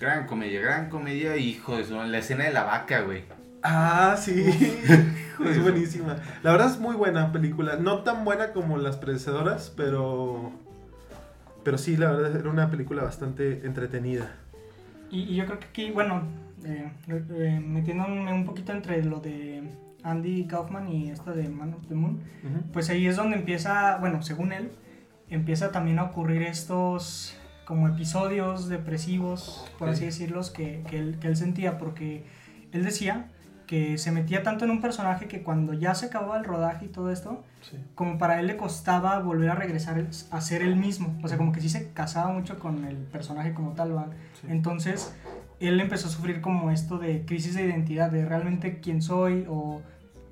Gran comedia, gran comedia, hijo de su... La escena de la vaca, güey. Ah, sí. [laughs] es buenísima. La verdad es muy buena película. No tan buena como las predecedoras, pero. Pero sí, la verdad era una película bastante entretenida. Y, y yo creo que aquí, bueno, eh, eh, metiéndome un poquito entre lo de Andy Kaufman y esta de Man of the Moon, pues ahí es donde empieza, bueno, según él, empieza también a ocurrir estos como episodios depresivos, por así decirlos, que, que, él, que él sentía, porque él decía que se metía tanto en un personaje que cuando ya se acababa el rodaje y todo esto, Sí. como para él le costaba volver a regresar a ser él mismo, o sea, como que sí se casaba mucho con el personaje como tal, ¿va? Sí. Entonces, él empezó a sufrir como esto de crisis de identidad, de realmente quién soy o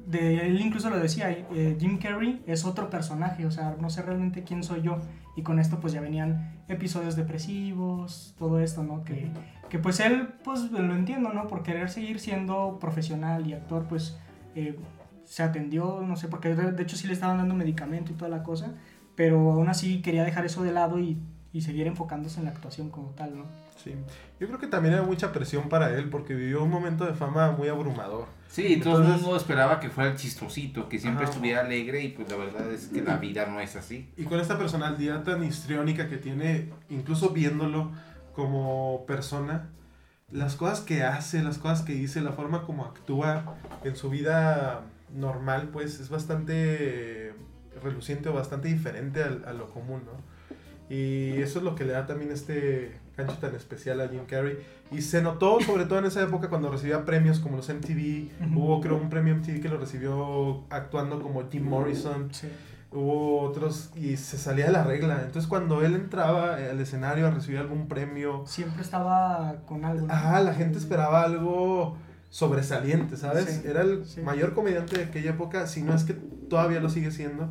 de él incluso lo decía, eh, Jim Carrey es otro personaje, o sea, no sé realmente quién soy yo. Y con esto pues ya venían episodios depresivos, todo esto, ¿no? Que, que pues él, pues lo entiendo, ¿no? Por querer seguir siendo profesional y actor, pues eh, se atendió, no sé, porque de, hecho sí le estaban dando medicamento y toda la cosa, pero aún así quería dejar eso de lado y, y seguir enfocándose en la actuación como tal, ¿no? Sí. Yo creo que también era mucha presión para él porque vivió un momento de fama muy abrumador. Sí, todo el Entonces- mundo esperaba que fuera el chistosito, que siempre Ajá. estuviera alegre y pues la verdad es que la vida no es así. Y con esta personalidad tan histriónica que tiene, incluso viéndolo como persona, las cosas que hace, las cosas que dice, la forma como actúa en su vida normal, pues es bastante reluciente o bastante diferente al- a, lo común, ¿no? Y eso es lo que le da también este gancho tan especial a Jim Carrey. Y se notó, sobre todo en esa época, cuando recibía premios como los MTV. Hubo, creo, un premio MTV que lo recibió actuando como Jim Morrison Sí. hubo otros y se salía de la regla. Entonces cuando él entraba al escenario a recibir algún premio, Siempre estaba con algo. ah, la gente esperaba algo sobresaliente, ¿sabes? Sí, Era el sí. mayor comediante de aquella época, si no es que todavía lo sigue siendo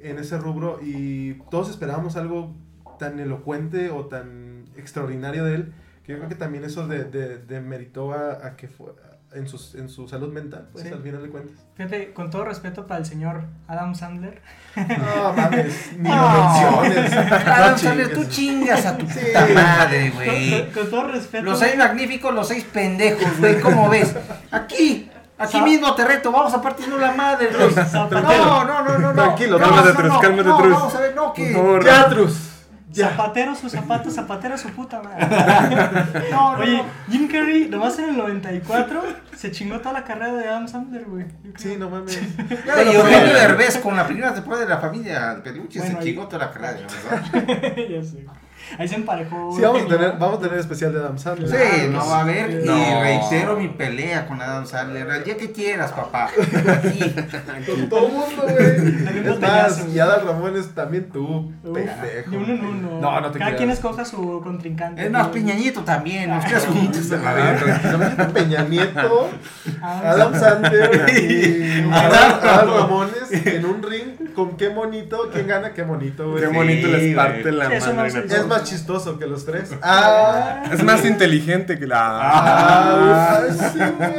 en ese rubro y todos esperábamos algo tan elocuente o tan extraordinario de él que yo creo que también eso de, de, demeritó a, a que fue en, sus, en su salud mental, pues Sí. al final de cuentas. Fíjate, con todo respeto para el señor Adam Sandler, No [laughs] mames, ni No. lo menciones. [laughs] Adam No Sandler, tú chingas a tu Sí. puta madre, con, güey. con- con todo respeto, Los seis magníficos, los seis pendejos, güey. ¿Cómo ves? Aquí, aquí mismo te reto, vamos a partirnos la madre, güey. No, no, no, no, no. Tranquilo, no, cálmate, no, Trus, no, cálmate, no, Trus. Vamos a ver, no, que. Por favor. Ya. Zapatero su zapato, zapatero su puta madre. [laughs] No, no, Oye, no. Jim Carrey, nomás en el 94, se chingó toda la carrera de Adam Sandler, güey. Sí, no mames. Ya, y Eugenio Derbez con la primera temporada de la familia Peluche Bueno, se ahí- chingó toda la carrera, ¿verdad? [laughs] ya sé. Ahí se emparejó. Sí, vamos a tener, vamos a tener especial de Adam Sandler. Sí, no va a haber. Y reitero mi pelea con Adam Sandler. El día que quieras, papá. Aquí. [laughs] Con todo el mundo, güey. [laughs] Es más, y Adal Ramones también tú, Uf, pendejo. De uno en uno. No, no te Cada creas. quien escoja su contrincante. Es más, güey. Peñañito también. Los tres juntos. a la verga. También Peña Nieto, Ah, Adam Sandler y [laughs] Adal Ramones en un ring con qué monito, quién gana qué monito, güey. Qué Sí, bonito les güey. parte la Sí, eso madre. Es más chistoso que los tres. [laughs] Ah, Es más inteligente que la. ah, sí, güey.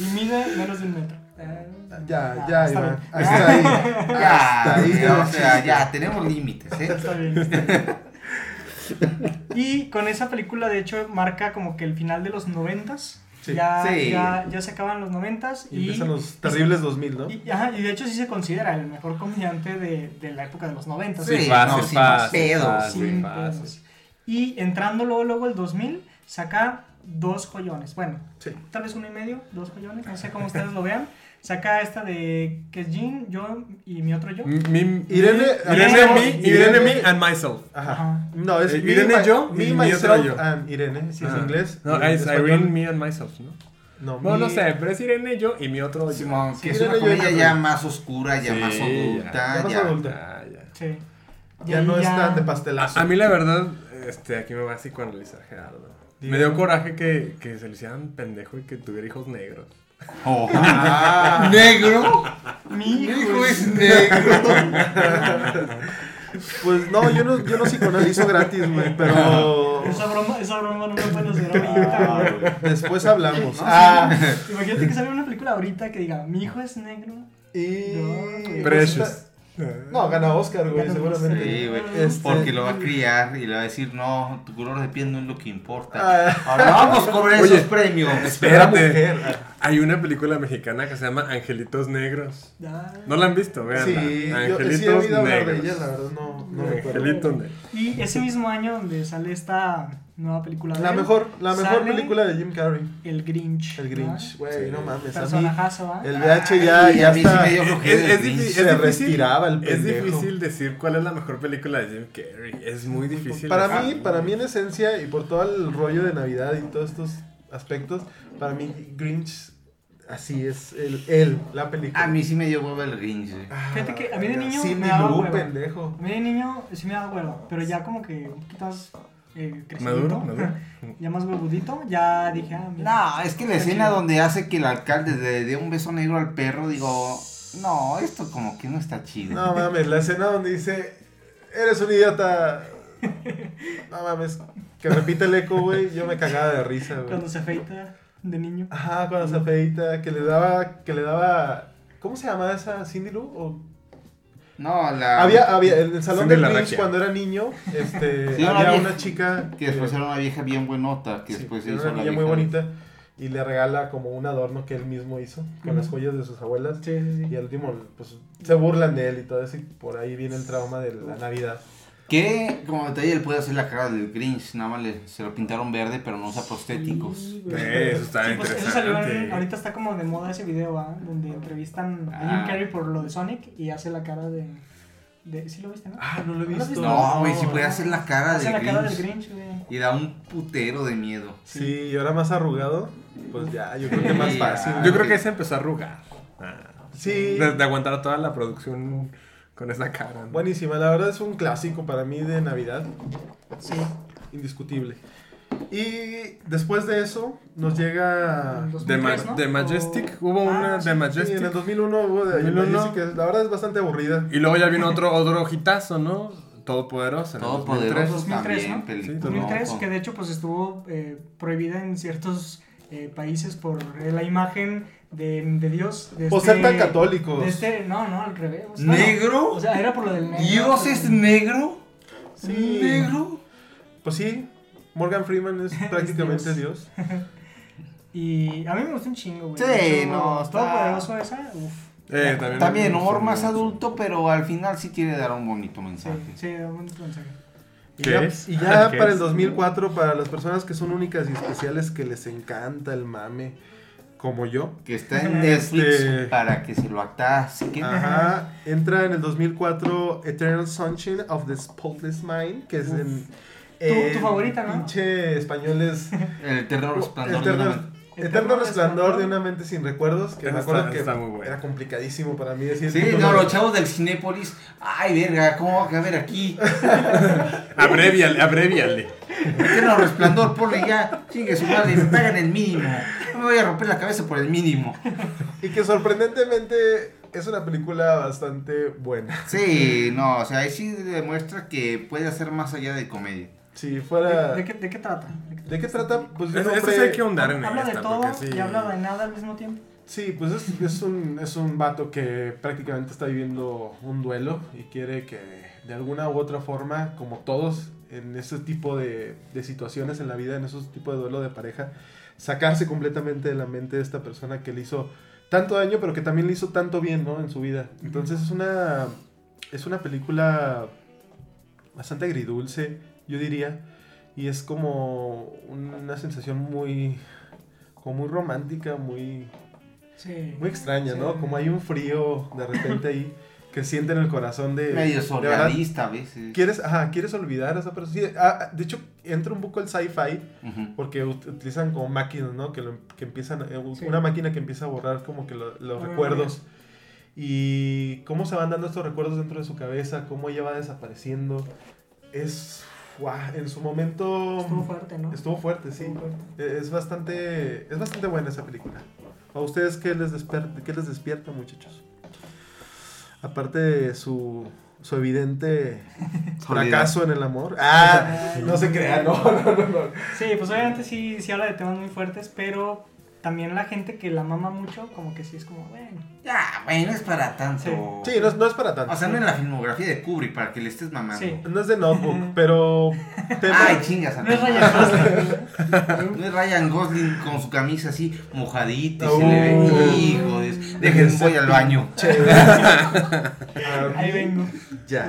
Y mide menos de un metro. Ah, Ya, ah, ya, Iván. bien. Ahí está ahí. Ya, Hasta ahí ya, o sea, ya, tenemos límites, ¿eh? Está bien, está bien. [laughs] Y con esa película, de hecho, marca como que el final de los noventas. Sí. Ya, Sí. ya, ya se acaban los noventas. Y empiezan los terribles 2000, ¿no? Y, ajá, y de hecho sí se considera el mejor comediante de, de la época de los noventas. Sí, sin pedos. Y entrando luego, luego el 2000, saca dos joyones. Bueno, Sí. tal vez uno y medio, dos joyones, no sé cómo ustedes lo vean. Saca esta de que es Jean, yo y mi otro yo. Mi, Irene, Irene, Irene, me, Irene, Irene- me and myself. Ajá. Ajá. No, es Eh, Irene, my- yo, me, y mi otra myself yo. and Irene, si es Ajá. inglés. No, es Irene, me and myself, ¿no? No, No, no sé, pero es Irene, yo y mi otro yo. Simón, que es una yo- comedia ya más oscura, ya Sí, más adulta, Ya más ya. adulta. Ah, ya. Sí. Ya no es tan de A, pastelazo. a mí la verdad, este, aquí me va a psicoanalizar Gerardo. Me dio coraje que, que se le hicieran pendejo y que tuviera hijos negros. Oh. [laughs] Ah, ¿Negro? Mi Mi hijo, es- es negro. pues no, yo no, yo no psicoanalizo gratis, güey, pero [laughs] Esa broma, esa broma no la pueden hacer ahorita. güey. después hablamos. Ah, Imagínate que sale una película ahorita que diga, mi hijo es negro. y No, Precious. No, gana Oscar, güey, Gana seguramente. Sí, güey. Este- Porque lo va a criar y le va a decir, no, tu color de piel no es lo que importa. Ah. Ahora vamos con esos Oye, premios. Espérate. Hay una película mexicana que se llama Angelitos Negros. Ah. ¿No la han visto? Vean. Sí, yo Angelitos sí he oído hablar de Negros. ella, la verdad no. Angelitos Negros. Y ese mismo año donde sale esta nueva película de La él, mejor, la mejor sale película de Jim Carrey. El Grinch. El Grinch, güey, Sí. no mames. A mí, Personajazo, ¿ah? el VH ya, Ay, ya a mí sí está. me dio flojera Es, el es difícil, Se es respiraba el Es pendejo. difícil decir cuál es la mejor película de Jim Carrey. Es muy difícil. Para decir. mí, para mí en esencia y por todo el rollo de Navidad y todos estos aspectos, para mí Grinch así es el, él, la película. A mí sí me dio hueva el Grinch. Ah, Fíjate que a mí de niño Cindy me daba Lou, hueva. pendejo. A mí de niño sí me daba huevo, pero ya como que un poquito más eh, Maduro, maduro. [laughs] ya más huevudito, ya dije, ah, mira. No, es que la escena chido. donde hace que el alcalde le dé un beso negro al perro, digo, no, esto como que no está chido. No mames, la escena donde dice, eres un idiota. No mames, que repite el eco, güey. Yo me cagaba de risa, güey. Cuando se afeita de niño. Ajá, cuando se afeita, que le daba, que le daba, ¿cómo se llamaba esa Cindy Lou? O- No, la... Había, había, en el salón la Grinch cuando era niño, este, [laughs] Sí, una había vieja una chica Que después era una vieja bien buenota, que sí, después era hizo una la niña muy vieja- bonita y le regala como un adorno que él mismo hizo con las joyas de sus abuelas. Sí, sí, Y al último, pues, se burlan de él y todo eso, y por ahí viene el trauma de la Navidad. Que como detalle él puede hacer la cara del Grinch, nada más le, se lo pintaron verde, pero no usa prostéticos. Sí. Eh, Eso está Sí, pues eso salió en- interesante. ahorita está como de moda ese video, ¿va? Donde entrevistan a Jim Ah. Carrey por lo de Sonic y hace la cara de... de ¿Sí lo viste, no? Ah, no lo he ¿No lo has visto. No, güey, si puede hacer la cara Hace del la cara del Grinch. Grinch, güey. Y da un putero de miedo. Sí, y ahora más arrugado, pues ya, yo creo que más Sí, fácil. ah, Yo creo que se empezó a arrugar. Ah, Sí, De, de aguantar toda la producción con esa cara. ¿no? buenísima, la verdad es un clásico para mí de Navidad, Sí. indiscutible. Y después de eso nos llega... En The, Ma- 2003, ¿no? The Majestic, hubo Ah, una sí, The Sí, Majestic. en el 2001 hubo de 2001. Majestic, que la verdad es bastante aburrida. Y luego ya vino otro, otro hitazo, ¿no? Todopoderoso. en el 2003. Todopoderosos 2003, también, ¿no? película. 2003, No, que de hecho pues estuvo eh, prohibida en ciertos eh, países por eh, la imagen de, de Dios. De Por este- ser tan católicos. De este, no, no, al revés. ¿Negro? O sea, era por lo del negro. ¿Dios es negro? Sí. ¿Negro? Pues sí, Morgan Freeman es [laughs] prácticamente Dios. Dios. [laughs] Y a mí me gustó un chingo, güey. Sí, hecho, no, está- Todopoderoso esa, uf. Eh, también, También humor más adulto, pero al final sí quiere dar un bonito Sí, mensaje. sí, da un buen mensaje. Y ¿Qué ya, es? y ya [laughs] ¿Qué para es? el 2004, para las personas que son únicas y especiales, que les encanta el mame, como yo. Que está en Netflix Este- para que se lo atasquen. Ajá, entra en el 2004 Eternal Sunshine of the Spotless Mind, que es Uf. en... Tu- tu favorita, ¿no? Pinche español es... [laughs] El eterno resplandor de Eterno, una mente. Eterno resplandor de una mente sin recuerdos, que me acuerdo está- que está muy buena. era complicadísimo para mí decir... Sí, no, los chavos del Cinépolis. Ay, verga, ¿cómo va a caber aquí? [laughs] Abreviale, abreviale. Eterno resplandor, ponle ya. Chingue su madre, me pagan el mínimo. No me voy a romper la cabeza por el mínimo. Y que sorprendentemente es una película bastante buena. Sí, no, o sea, ahí sí demuestra que puede hacer más allá de comedia. Si fuera... ¿De, de qué, ¿De qué trata? ¿De qué trata? Pues de Eso, sí hay que ahondar en Habla de esta, todo porque sí. y habla de nada al mismo tiempo. Sí, pues es, es, un, es un vato que prácticamente está viviendo un duelo y quiere que de alguna u otra forma, como todos en ese tipo de, de situaciones en la vida, en esos tipos de duelo de pareja, sacarse completamente de la mente de esta persona que le hizo tanto daño, pero que también le hizo tanto bien, ¿no? En su vida. Entonces es una, es una película bastante agridulce, yo diría, y es como una sensación muy, como muy romántica, muy, Sí. muy extraña, Sí. ¿no? Como hay un frío de repente ahí que siente en el corazón de... Medio surrealista a veces. ¿Quieres, ajá, quieres olvidar a esa persona? Sí, ah, de hecho, entra un poco el sci-fi porque ut- utilizan como máquinas, ¿no? Que, lo- que empiezan, eh, Sí. una máquina que empieza a borrar como que lo- los recuerdos. Y cómo se van dando estos recuerdos dentro de su cabeza, cómo ella va desapareciendo. Es, guau, en su momento... Estuvo fuerte, ¿no? Estuvo fuerte, sí. Estuvo fuerte. Es bastante, es bastante buena esa película. ¿A ustedes qué les, desper- qué les despierta, muchachos? Aparte de su, su evidente [laughs] fracaso en el amor. [laughs] Ah, no se crean, no, no, no, no. Sí, pues obviamente sí, sí habla de temas muy fuertes, pero también la gente que la mama mucho, como que sí es como, bueno. Ya, bueno, es para tanto. Sí, no, es- no es para tanto. O sea, no en la filmografía de Kubrick para que le estés mamando. Sí. No es de Notebook, [laughs] pero... tema- Ay, chingas. No es Ryan. Gosling. [laughs] No es Ryan Gosling con su camisa así mojadita y Uh. se le ve. Hijo, de- dejen, voy al baño. [laughs] Ahí vengo. Ya.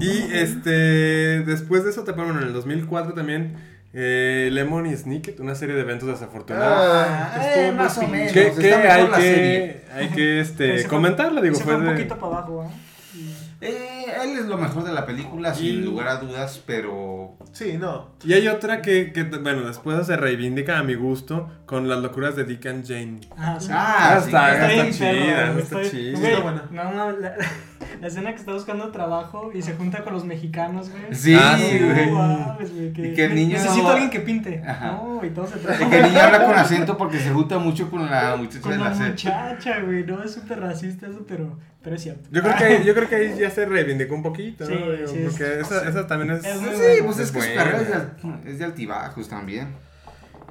Y este, después de eso te ponen en el 2004 también eh, Lemon y Snicket, una serie de eventos desafortunados. Ah, Ah, eh, más o menos. está hay la que, serie. hay que este, Ese fue- comentarlo, digo, fue fue un de- poquito para abajo, ¿ah? Y- Eh, él es lo mejor de la película, sin lugar a dudas, pero. Sí, no. Y hay otra que, que, bueno, después se reivindica a mi gusto con las locuras de Dick and Jane. Ah, sí. Ah, está, sí, está chida, está estoy- chida. Está buena. No, no, la, [laughs] La escena que está buscando trabajo y se junta con los mexicanos, güey. Sí, Ah, sí, güey. mames, güey, que, Y que el niño- Necesito a alguien que pinte. Ajá. No, y todo se trata que el niño habla con acento porque se junta mucho con la muchacha con de la la muchacha, güey. No, es súper racista eso, pero, pero es cierto. Yo creo que ahí, yo creo que ahí ya se reivindicó un poquito, Sí, ¿no? Sí, porque es- esa, esa también es... Es Sí, bueno. pues es que su carrera es de, al- es de altibajos también.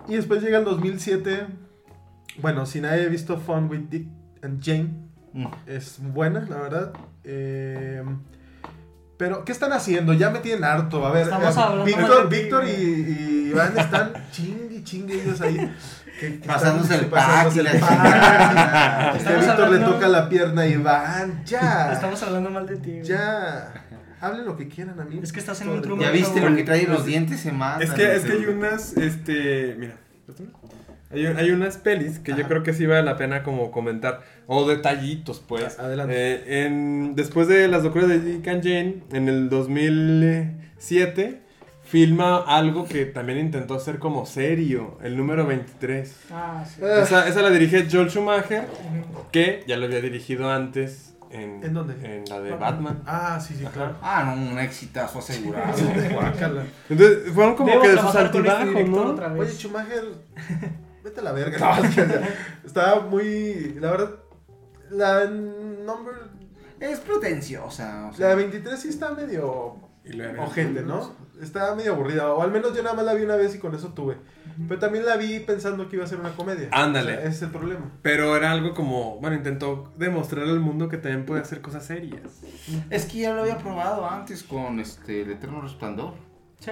Y después llega el 2007. Bueno, si nadie ha visto Fun with Dick and Jane, Mm. es buena, la verdad. Eh, pero, ¿qué están haciendo? Ya me tienen harto. A ver, Estamos eh, hablando Víctor, Víctor y, Iván están chingue, chingue ellos ahí. que- que Pasándose están- el pasándose pack. Estamos Víctor le toca la pierna a Iván. Ya. Estamos hablando mal de ti. Ya. Hablen lo que quieran a mí. Es que estás en un truco. ¿Ya viste lo que trae los dientes? Se mata. Es que, es que hay unas, este, mira, hay, hay unas pelis que yo creo que sí vale la pena como comentar, o detallitos pues. Adelante. Eh, en, después de las locuras de Dick and Jane, en el 2007, filma algo que también intentó hacer como serio, el número 23. Ah, sí. Ah. Esa, esa la dirige Joel Schumacher, que ya lo había dirigido antes en, ¿En dónde? En la de Batman. Batman. Ah, sí, sí, claro. Ah, no, un exitazo asegurado. [laughs] Entonces, fueron como Debo que de sus este altibajos, director ¿no? otra vez. Oye, Schumacher, [laughs] vete a la verga. [laughs] No, es que, o sea, estaba muy. La verdad, la number. es pretenciosa. O sea, La 23 sí está medio. Y lo era- Ojete, ¿no? Está medio aburrida. O al menos yo nada más la vi una vez y con eso tuve. Pero también la vi pensando que iba a ser una comedia. Ándale. O sea, ese es el problema. Pero era algo como, bueno, intentó demostrar al mundo que también puede hacer cosas serias. Es que ya lo había probado antes con este El Eterno Resplandor. Sí.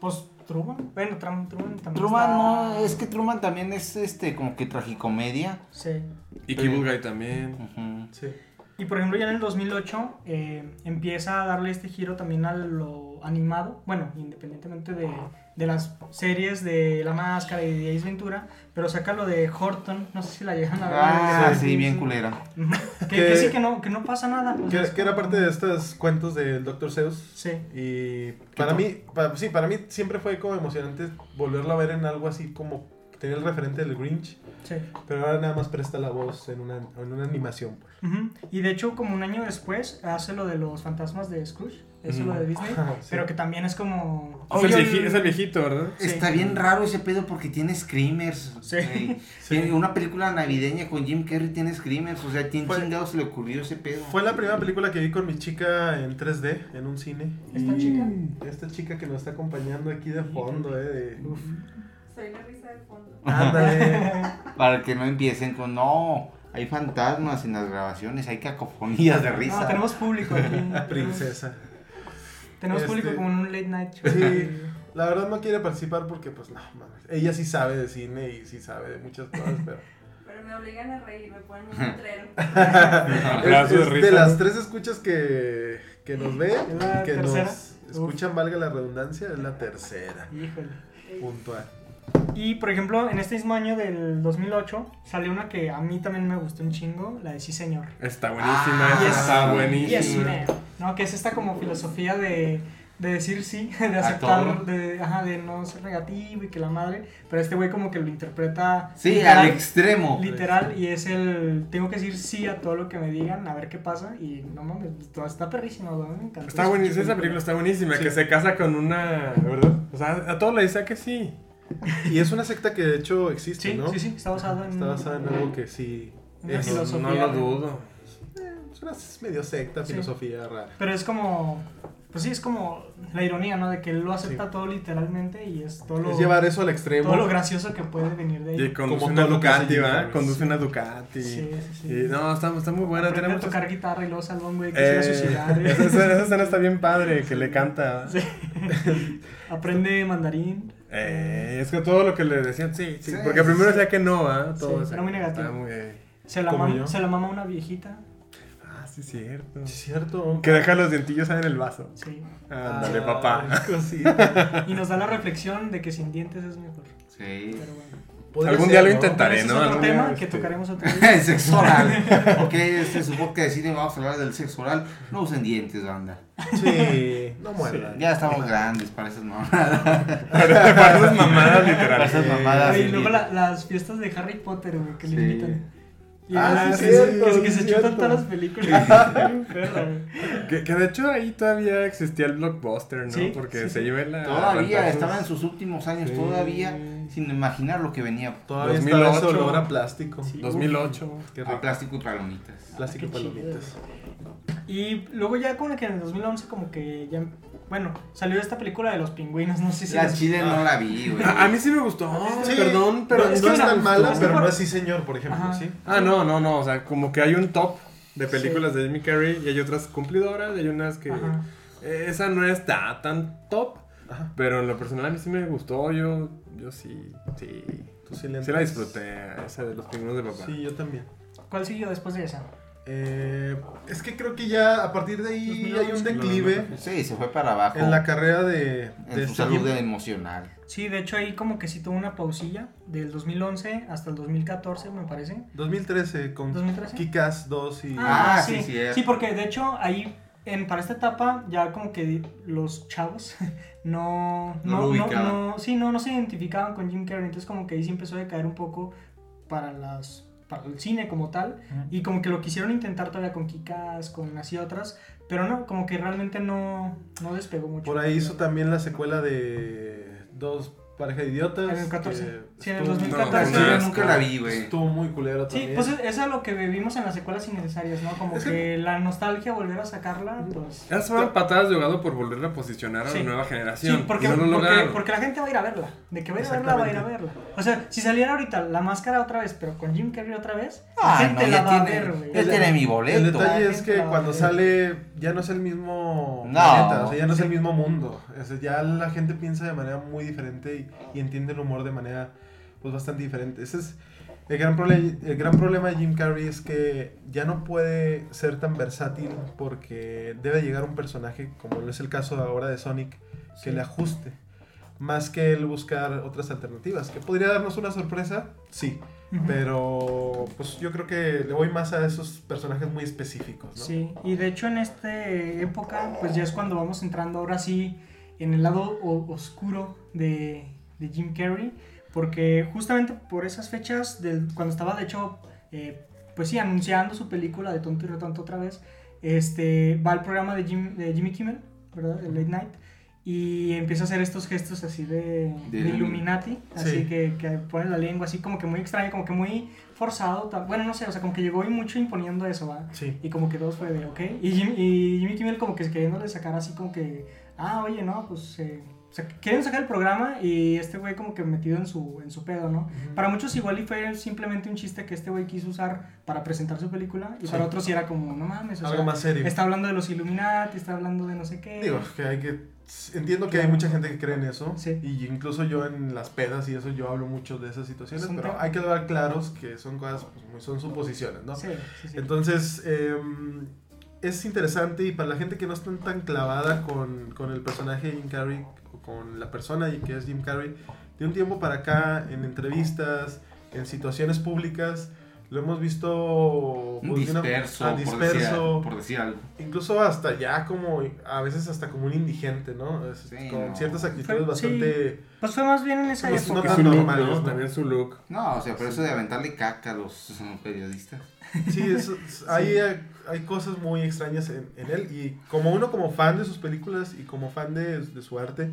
Pues Truman. Bueno, Trum- Truman también. Truman está- no, es que Truman también es este como que tragicomedia. Sí. Y Pero- Guy también. Sí. Y por ejemplo, ya en el 2008 eh, empieza a darle este giro también a lo animado. Bueno, independientemente de, de las series de La Máscara y de Ace Ventura. Pero saca lo de Horton. No sé si la llegan a ver. Ah, El de- sí, bien culera. [laughs] Que, Que- que sí, que no, que no pasa nada. Que, es que era parte de estos cuentos del Dr. Seuss. Sí. Y para mí, para, sí, para mí siempre fue como emocionante volverlo a ver en algo así como tenía el referente del Grinch, Sí. pero ahora nada más presta la voz en una, en una animación. Ujú. Y de hecho, como un año después, hace lo de los fantasmas de Scrooge. Eso lo de Disney. Ajá, sí. Pero que también es como. Es, el vieji- es el viejito, ¿verdad? Sí. Está bien raro ese pedo porque tiene screamers. Sí. [laughs] Una película navideña con Jim Carrey tiene screamers. O sea, ¿quién Fue- chingado se le ocurrió ese pedo? Fue la primera película que vi con mi chica en 3D, en un cine. ¿Esta Y chica? Esta chica que nos está acompañando aquí de fondo, eh. de- Soy la risa de fondo. Ándale. [laughs] Para que no empiecen con, no, hay fantasmas en las grabaciones, hay cacofonías de risa. No, tenemos público aquí. [laughs] Princesa. Tenemos Este- público como en un late night show. Sí, [laughs] la verdad no quiere participar porque, pues, no, mames. Ella sí sabe de cine y sí sabe de muchas cosas, pero... Pero me obligan a reír, me ponen un letrero. [laughs] Es- de es risa. de las tres escuchas que, que nos ven, ¿Es la que tercera? nos escuchan, valga la redundancia, es la tercera. Híjole. Puntual. Y por ejemplo, en este mismo año del 2008 salió una que a mí también me gustó un chingo, la de Sí Señor. Está buenísima, Ah, yes. está Yes, buenísima. man. No, que es esta como filosofía de, de decir sí, [laughs] de todo. aceptar, de, ajá, de no ser negativo y que la madre. Pero este güey como que lo interpreta Sí, literal, al extremo. literal y es el tengo que decir sí a todo lo que me digan, a ver qué pasa y no mames, todo está perrísimo, me encanta. Está buenísima, esa película está buenísima, Sí. que se casa con una, ¿verdad? O sea, a todos le dice que sí. Y es una secta que de hecho existe, Sí, ¿no? sí, sí, está basado en Está basada en algo que sí... Es, No, filosofía. no lo dudo. es una medio secta, Sí. filosofía rara. Pero es como, pues sí, es como la ironía, ¿no? De que él lo acepta Sí. todo literalmente y es todo lo, Es llevar eso al extremo. todo lo gracioso que puede venir de Y ahí. conduce Como una Ducati. Carrey. Conduce una Ducati. Sí, sí, sí. Y no, está, está muy buena. Aprende Tiene a muchas- tocar guitarra y luego salva un güey que Eh, se va a suicidar. esa, [laughs] esa- esa escena está bien padre, que le canta. Sí. [laughs] Aprende mandarín. Eh, es que todo lo que le decían, sí, sí. Sí, porque sí, primero sí. decía que no, ¿ah? Todo era muy negativo. Muy- eh, Se la, se mama una viejita. Ah, sí, cierto. Sí, es cierto. Que deja los dentillos en el vaso. Sí. Ándale, Ay, papá. [laughs] Y nos da la reflexión de que sin dientes es mejor. Sí. Pero bueno. Podría Algún ser, día lo ¿no? intentaré. ¿no? es otro tema día, que este- tocaremos otro [laughs] día. El sexo oral. [laughs] ok, este su podcast de cine, vamos a hablar del sexo oral. No usen dientes, banda. Sí, no muerda. Ya estamos grandes para esas mamadas. Para esas mamadas, literal. Para esas mamadas. Y sí. luego la- las fiestas de Harry Potter, güey, que le Sí. invitan. Y Ah, la- sí, que, cierto, que- que sí, se chutan todas las películas. [laughs] Que, que de hecho ahí todavía existía el blockbuster, ¿no? Sí, Porque sí, se sí. lleva la. Todavía estaba en sus últimos años, Sí. todavía sin imaginar lo que venía. Todavía 2008. está ese olor a plástico. Sí. 2008. Qué A plástico y palomitas. Plástico y Qué chido. Y luego ya como que en el 2011 como que ya... Bueno, salió esta película de los pingüinos, no sé si... La las- chile no la vi, güey. A, a mí sí me gustó. Sí, perdón, pero no, es no tan mala, pero no es sí señor, por ejemplo, Ajá. ¿sí? Ah, no, no, no. O sea, como que hay un top de películas de Jimmy Carrey y hay otras cumplidoras y hay unas que. Ajá. esa no está tan top. Ajá. Pero en lo personal a mí sí me gustó. Yo, yo sí, sí. Tú sí le Sí la disfruté, esa de los pingüinos de papá. Sí, yo también. ¿Cuál siguió después de esa? Eh, es que creo que ya a partir de ahí 2011, hay un declive Sí, se fue para abajo. en la carrera de, en su este salud emocional. Sí, de hecho ahí como que sí tuvo una pausilla del 2011 hasta el 2014, me parece. 2013 con 2013. Kick-Ass 2 y... Ah, sí, sí, es. Sí, porque de hecho ahí, en, para esta etapa, ya como que los chavos [laughs] no... No ubicaban. no- sí, no, no se identificaban con Jim Carrey, entonces como que ahí sí empezó a decaer un poco para las para el cine como tal y como que lo quisieron intentar todavía con Kikas, con así otras, pero no, como que realmente no, no despegó mucho. Por ahí hizo también la secuela de Dos Pareja de Idiotas. En el 14. que Sí, en el estuvo- 2014. La No, un nunca la vi, güey. Estuvo muy culero Sí, también. pues es- eso es lo que vivimos en las secuelas innecesarias, ¿no? Como Es que, que- la nostalgia, volver a sacarla, pues... Esas fueron patadas de ahogado por volverla a posicionar a Sí. la nueva generación. Sí, porque, y no porque, porque la gente va a ir a verla. De que va a ir a verla, va a ir a verla. O sea, si saliera ahorita la máscara otra vez, pero con Jim Carrey otra vez, la Ah, gente no, la va a tiene, ver, güey. ya tiene mi boleto. El detalle La es gente que la a cuando sale ya no es el mismo No. planeta, o sea, ya no es el mismo mundo. O sea, ya la gente piensa de manera muy diferente y, y entiende el humor de manera pues bastante diferente. Ese es el gran, el gran problema de Jim Carrey es que ya no puede ser tan versátil porque debe llegar un personaje, como es el caso ahora de Sonic, que Sí. le ajuste. Más que él buscar otras alternativas. ¿Que podría darnos una sorpresa? Sí. Ujú. Pero pues yo creo que le voy más a esos personajes muy específicos, ¿no? Sí, y de hecho en esta época, pues ya es cuando vamos entrando ahora sí en el lado oscuro de, de Jim Carrey, porque justamente por esas fechas, del, cuando estaba de hecho, eh, pues sí, anunciando su película de Tonto y Retonto otra vez, este, va al programa de, Jim, de Jimmy Kimmel, ¿verdad? El Late Night. Y empieza a hacer estos gestos así de, De de Illuminati, así Sí. que, que pone la lengua así como que muy extraño, como que muy forzado. Bueno, no sé, o sea, como que llegó y mucho imponiendo eso, ¿va? Sí. Y como que todos fue de, ok. Y, Jim- y Jimmy Kimmel como que queriéndole sacar así como que, ah, oye, no, pues, eh, o sea, quieren sacar el programa y este güey como que metido en su, en su pedo, ¿no? Para muchos igual y fue simplemente un chiste que este güey quiso usar para presentar su película y Sí. para otros sí era como, no mames, o Algo sea, más serio. está hablando de los Illuminati, está hablando de no sé qué. Digo, que hay que... Entiendo que hay mucha gente que cree en eso. Sí. Y incluso yo en las pedas y eso yo hablo mucho de esas situaciones. Pero tema. hay que dar claros que son cosas, pues, muy- son suposiciones, ¿no? Sí, sí, sí. Entonces, em, es interesante y para la gente que no está tan clavada con, con el personaje de Jim Carrey o con la persona y que es Jim Carrey, de un tiempo para acá, en entrevistas, en situaciones públicas, lo hemos visto pues, una- disperso, por, disperso, decir, por decir algo. incluso hasta ya como, a veces hasta como un indigente, ¿no? Es- Sí, con no. ciertas actitudes Fue- bastante... Pues fue más bien en esa Pues, no época. tan su look, normales, ¿no? ¿no? También su look. No, o sea, por eso de aventarle caca a los eh, periodistas. Sí, es- es- [laughs] hay, cosas muy extrañas en, en él y como uno como fan de sus películas y como fan de, de su arte,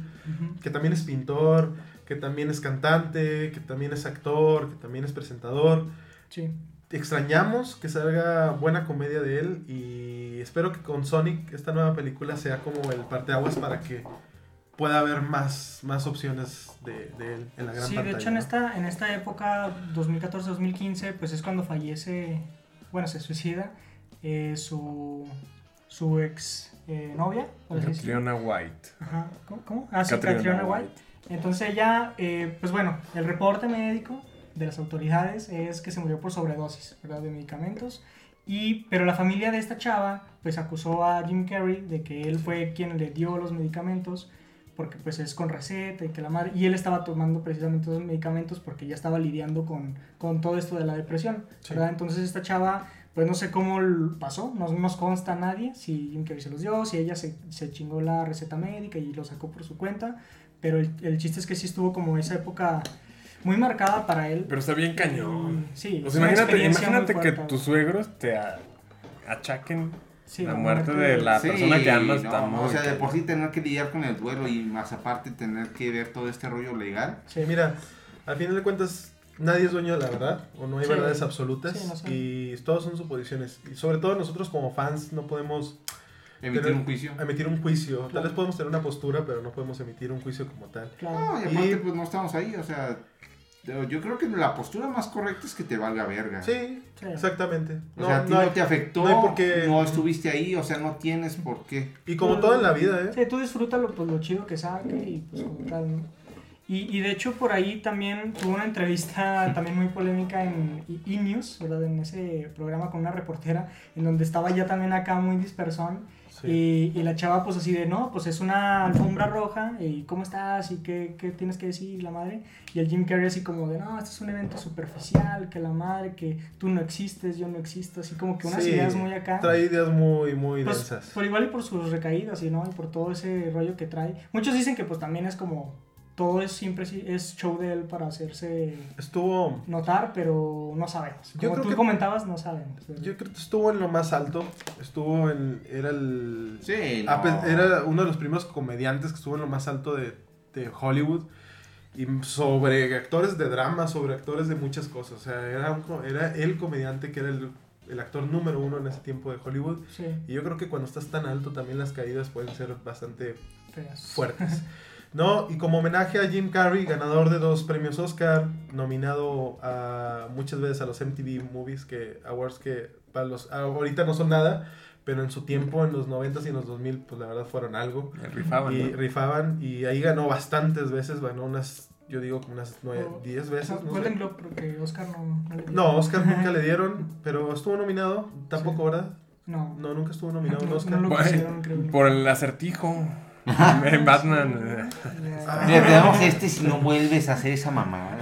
que también es pintor, que también es cantante, que también es actor, que también es presentador. Sí. Extrañamos que salga buena comedia de él y espero que con Sonic esta nueva película sea como el parteaguas para que pueda haber más, más opciones de, de él en la gran Sí, pantalla. de hecho en esta, en esta época, 2014-2015, pues es cuando fallece, bueno, se suicida eh, su, su ex eh, novia. Catriona White. Ajá, ¿Cómo? cómo? Ah, sí, Catriona Catriona White. Entonces ella, eh, pues bueno, el reporte médico de las autoridades es que se murió por sobredosis, ¿verdad? De medicamentos. Y, pero la familia de esta chava, pues acusó a Jim Carrey de que él fue quien le dio los medicamentos, porque pues es con receta y que la madre... Y él estaba tomando precisamente esos medicamentos porque ya estaba lidiando con, con todo esto de la depresión, Sí. ¿verdad? Entonces esta chava, pues no sé cómo pasó, no nos consta a nadie si Jim Carrey se los dio, si ella se, se chingó la receta médica y lo sacó por su cuenta, pero el, el chiste es que sí estuvo como esa época muy marcada para él. Pero está bien cañón. Sí, O es sea, una imagínate, imagínate que tus suegros te achaquen Sí, la muerte de la Sí, persona que amas. no, está muy o sea, de por sí tener que lidiar con el duelo y más aparte tener que ver todo este rollo legal. Sí. Mira, al final de cuentas, nadie es dueño de la verdad, o no hay Sí. verdades absolutas, Sí, no sé. y todos son suposiciones. Y sobre todo nosotros como fans no podemos Emitir un juicio. emitir un juicio. Tal vez podemos tener una postura, pero no podemos emitir un juicio como tal. Claro. No, y aparte Y- pues no estamos ahí, o sea, yo creo que la postura más correcta es que te valga verga. Sí, Sí. exactamente. O sea, a ti no, te afectó, no no estuviste ahí, o sea, no tienes por qué. Y como todo en la vida, ¿eh? Sí, tú disfrútalo pues lo chido que saque y pues como tal, ¿no? Y, y de hecho por ahí también tuvo una entrevista [laughs] también muy polémica en E! E! News, ¿verdad? En ese programa con una reportera, en donde estaba ya también acá muy dispersón. Sí. Y, y la chava pues así de, no, pues es una alfombra roja, y ¿cómo estás? ¿Y qué, qué tienes que decir? La madre. Y el Jim Carrey así como de, no, este es un evento superficial, que la madre, que tú no existes, yo no existo, así como que unas Sí, ideas muy acá. Trae ideas muy, muy Pues, densas. por igual y por sus recaídas y no y por todo ese rollo que trae muchos dicen que pues también es como todo es siempre es show de él para hacerse Estuvo, notar pero no sabemos Yo como creo tú que- comentabas no sabemos yo creo que estuvo en lo más alto. Estuvo en, era el, Sí, no. era uno de los primeros comediantes que estuvo en lo más alto de, de Hollywood. Y sobre actores de drama, sobre actores de muchas cosas. O sea, era, un era el comediante que era el, el actor número uno en ese tiempo de Hollywood. sí Y yo creo que cuando estás tan alto también las caídas pueden ser bastante feas. fuertes. [laughs] No, y como homenaje a Jim Carrey, ganador de dos premios Oscar, nominado a, muchas veces a los MTV Movies que Awards que para los ahorita no son nada, pero en su tiempo en los 90s y en los 2000 pues la verdad fueron algo rifaban, y ¿no? rifaban y ahí ganó bastantes veces, ganó unas yo digo como unas 9, Oh, 10 veces, No, Golden sé. Globe porque Oscar no no, le dio. No, Oscar nunca [laughs] le dieron, pero estuvo nominado, tampoco, ¿verdad? no No, nunca estuvo nominado un no, Oscar. no lo Bueno, creo. Por el acertijo. [laughs] en Batman. Ya. Mira, te damos este si no vuelves a hacer esa mamada.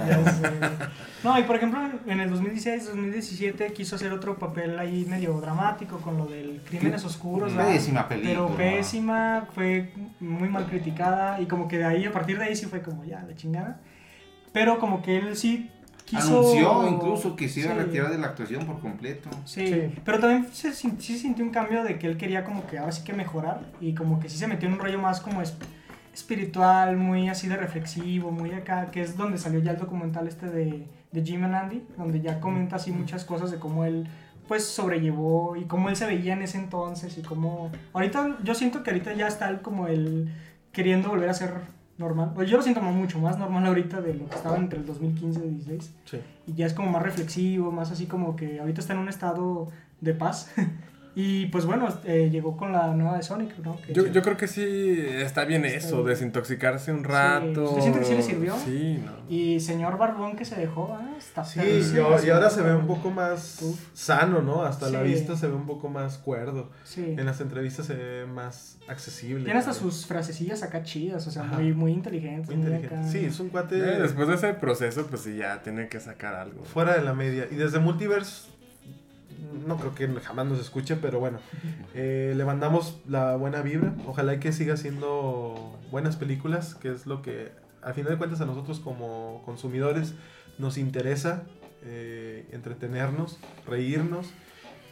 No, y por ejemplo, en el 2016-2017 quiso hacer otro papel ahí medio dramático con lo del Crímenes Oscuros. Pésima película. Pero pésima, fue muy mal criticada y como que de ahí, a partir de ahí sí fue como ya, la chingada. Pero como que él sí quiso... Anunció incluso que se iba a Sí. retirar de la actuación por completo. Sí, Sí. pero también se, sí sintió un cambio de que él quería como que ahora sí que mejorar y como que sí se metió en un rollo más como es- espiritual, muy así de reflexivo, muy acá, que es donde salió ya el documental este de, de Jim and Andy, donde ya comenta así muchas cosas de cómo él pues sobrellevó y cómo él se veía en ese entonces y cómo... Ahorita yo siento que ahorita ya está él como él queriendo volver a ser normal. O yo lo siento mucho más normal ahorita de lo que estaba entre el 2015 y 2016 Sí. y ya es como más reflexivo, más así como que ahorita está en un estado de paz. [laughs] y pues bueno, eh, llegó con la nueva de Sonic, ¿no? Que- Yo, yo creo que sí está bien Está eso, bien. desintoxicarse un rato. ¿Usted siente que sí le sirvió? Sí, no. Y señor Barbón que se dejó, ah, está Sí, y, y ahora se ve un poco más Uf. sano, ¿no? Hasta la Sí. vista se ve un poco más cuerdo. Sí. En las entrevistas se ve más accesible. Tiene hasta sus frasecillas acá chidas, o sea, Ajá. muy, muy inteligentes. Muy inteligente. acá. Sí, es un cuate Eh, después de ese proceso, pues sí, ya tiene que sacar algo. fuera de la media. Y desde Multiverse, no creo que jamás nos escuche, pero bueno, eh, le mandamos la buena vibra. Ojalá y que siga haciendo buenas películas, que es lo que a final de cuentas a nosotros como consumidores nos interesa, eh, entretenernos, reírnos.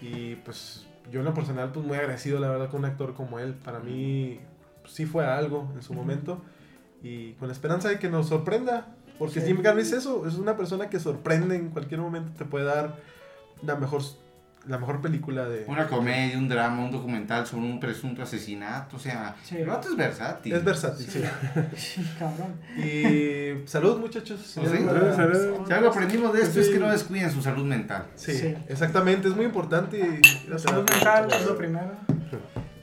Y pues yo en lo personal, pues muy agradecido la verdad con un actor como él. Para mí pues, sí fue algo en su momento. Y con la esperanza de que nos sorprenda. Porque Sí. Jim Carrey es eso, es una persona que sorprende en cualquier momento, te puede dar la mejor, la mejor película de... Una comedia, un drama, un documental sobre un presunto asesinato, o sea, Sí. el vato es versátil. Es versátil, sí. Sí, [laughs] cabrón. Y salud muchachos. Sí. Salud, salud. Si algo aprendimos de esto es que no descuiden su salud mental. Sí, Sí. exactamente, es muy importante. y- La salud mental es lo primero.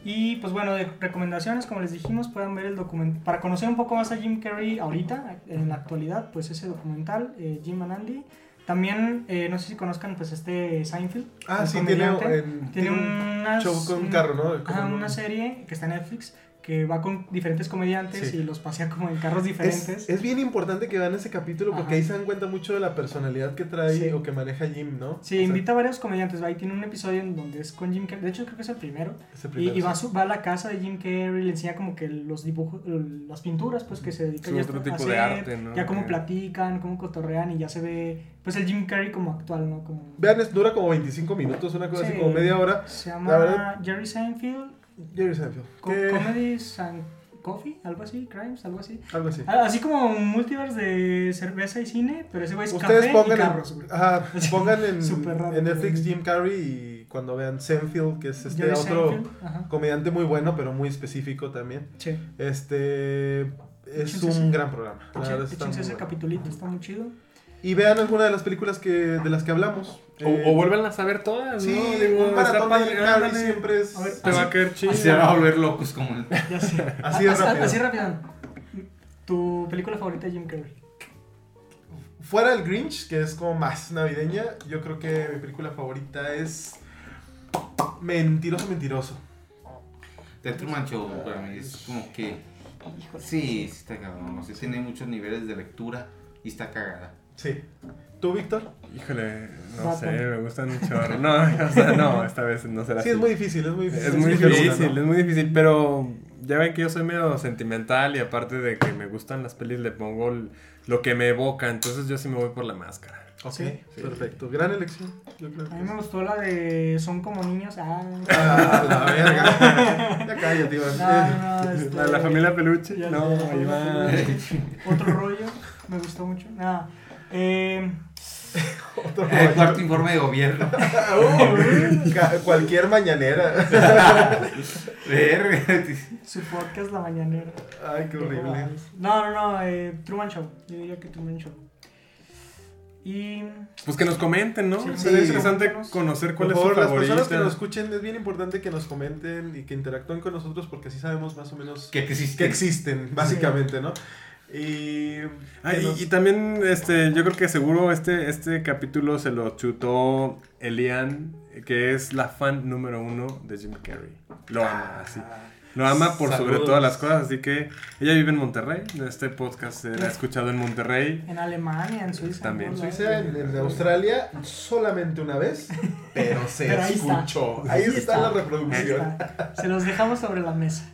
Y pues bueno, de recomendaciones, como les dijimos, pueden ver el documental. Para conocer un poco más a Jim Carrey ahorita, en la actualidad, pues ese documental, eh, Jim and Andy. También, eh, no sé si conozcan pues este Seinfeld. Ah, sí, tiene, en- Tiene tiene un show con un carro, ¿no? Como un- una serie que está en Netflix que va con diferentes comediantes Sí. y los pasea como en carros diferentes. Es, es bien importante que vean ese capítulo porque Ajá. ahí se dan cuenta mucho de la personalidad que trae Sí. o que maneja Jim, ¿no? Sí, O sea, invita a varios comediantes. Ahí tiene un episodio en donde es con Jim Carrey. De hecho, creo que es el primero. ese Y, primero, y va, a su- va a la casa de Jim Carrey, le enseña como que los dibujos, las pinturas, pues que se dedica Sí, ya otro a tipo hacer, de arte, ¿no? Ya cómo Que- platican, cómo cotorrean y ya se ve, pues el Jim Carrey como actual, ¿no? Como, Vean, es- dura como 25 minutos, una cosa Sí. así como media hora. se La llama verdad- Jerry Seinfeld, Jerry Seinfeld. Co- que- Comedies and Coffee, algo así, Crimes, algo así. Algo así. Ah, Así como un multiverse de cerveza y cine, pero ese güey es Ustedes café pongan, y carros, en, ajá, pongan en, [laughs] [laughs] Súper raro, en Netflix. Jim Carrey y cuando vean Seinfeld, que es este Jerry otro Seinfeld, comediante muy bueno, pero muy específico también. Sí. Este es un ese- gran programa. Echen- ese bueno. capitulito, está muy chido. Y vean alguna de las películas que de las que hablamos. O, Eh, o vuelvan a ver todas, Sí, ¿no? Digo, un maratón de siempre es A ver, Te va a caer chido. Así se van a volver locos como el... [laughs] Ya sé. Así es rápido. Así rápido. Tu película favorita de Jim Carrey. Fuera el Grinch, que es como más navideña, yo creo que mi película favorita es Mentiroso, Mentiroso. The Truman Show, para mí es como que... Sí, sí está cabrón. O sea, tiene muchos niveles de lectura y está cagada. Sí. ¿Tú, Víctor? Híjole, no Batman. sé, me gustan un chorro. No, [laughs] o sea, no, esta vez no será Sí, así. es muy difícil, es muy difícil. Es muy una, difícil, ¿no? es muy difícil, pero ya ven que yo soy medio sentimental y aparte de que me gustan las pelis le pongo el- lo que me evoca, entonces yo sí me voy por la máscara. Ok, Sí. perfecto. Gran elección. Yo creo A mí me gustó la de Son como niños. Ah, Ah, la verga. [laughs] Ya cállate, Iván. no, no, este, La, la familia peluche, ya no, va. Otro rollo, me gustó mucho. Nada. Eh, El cuarto informe de gobierno. [laughs] Uh, [laughs] cualquier mañanera. [laughs] Su podcast La Mañanera. Ay, qué horrible. No, no, no, eh, Truman Show. Yo diría que Truman Show. Y. Pues que nos comenten, ¿no? Sí, Sería sí. interesante conocer Por cuál es su favor, las favorita. personas que nos escuchen, es bien importante que nos comenten y que interactúen con nosotros porque así sabemos más o menos Que existe. que existen, básicamente, ¿no? Y, Ah, y, nos- y también, este, yo creo que seguro este, este capítulo se lo chutó Elian, que es la fan número uno de Jim Carrey. Lo ama, así. Lo ama por sobre todas las cosas, así que ella vive en Monterrey. Este podcast se la ha escuchado en Monterrey. En Alemania, en Suiza. También. en Suiza, en, en Australia, solamente una vez, pero se Pero ahí está. escuchó. Ahí, Ahí está, está. la reproducción. está. Se los dejamos sobre la mesa.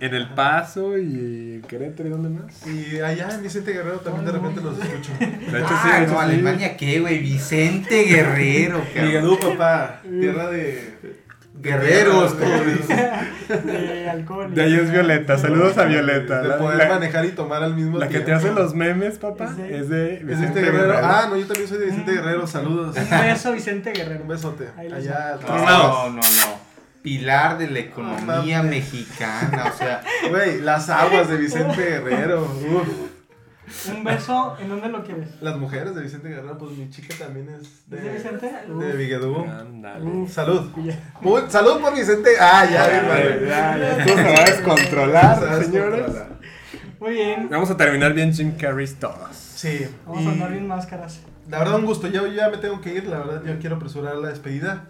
En El Paso y en Querétaro y dónde más. Y allá en Vicente Guerrero también de repente los escucho. De hecho, ah, sí, hecho, no, sí. Alemania qué, güey. Vicente Guerrero, [laughs] cabrón. Papá, tierra de Guerreros, de- todos. De alcohol. De ahí es Violeta. Saludos a Violeta. De La, poder la- manejar y tomar al mismo la que tiempo. te hace los memes, papá, Es de- es de Vicente Guerrero. Ah, no, yo también soy de Vicente Mm. Guerrero. Saludos. Un beso, Vicente Guerrero. Un besote. Allá. al No, no, no, no. Pilar de la economía mexicana, o sea, [laughs] Güey, las aguas de Vicente Guerrero. Uf. Un beso, ¿en dónde lo quieres? Las mujeres de Vicente Guerrero, pues mi chica también es ¿Es de de, Vicente? de Vigadú. Salud. Ya. Muy- salud por Vicente. Ah, ya, Ya, ya, ya, esto se va a descontrolar, señores. Muy bien. Vamos a terminar bien Jim Carrey todos. Sí. Vamos y a andar bien máscaras. La verdad, un gusto. Yo ya me tengo que ir. La verdad, yo quiero apresurar la despedida.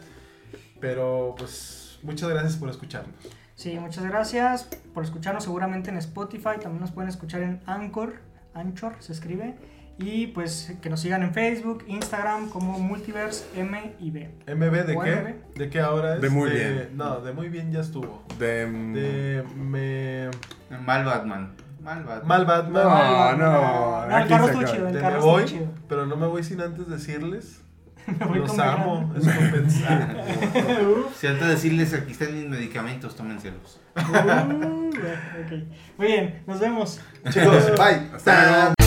Pero, pues, muchas gracias por escucharnos. Sí, muchas gracias por escucharnos seguramente en Spotify. También nos pueden escuchar en Anchor. Anchor se escribe. Y pues que nos sigan en Facebook, Instagram como Multiverse M y B. ¿MB de ¿O qué? MB? ¿De qué ahora es? De muy bien. No, de muy bien ya estuvo. De. De me... mal Batman. Mal Batman. Mal Batman. No, no, No, el carro estuvo chido. El carro estuvo chido. pero no me voy sin antes decirles. Me voy Los con amo. Es compensar. [laughs] Si antes de decirles aquí están mis medicamentos, tómenselos. uh, ok. Muy bien, nos vemos. Chicos, bye. Hasta luego.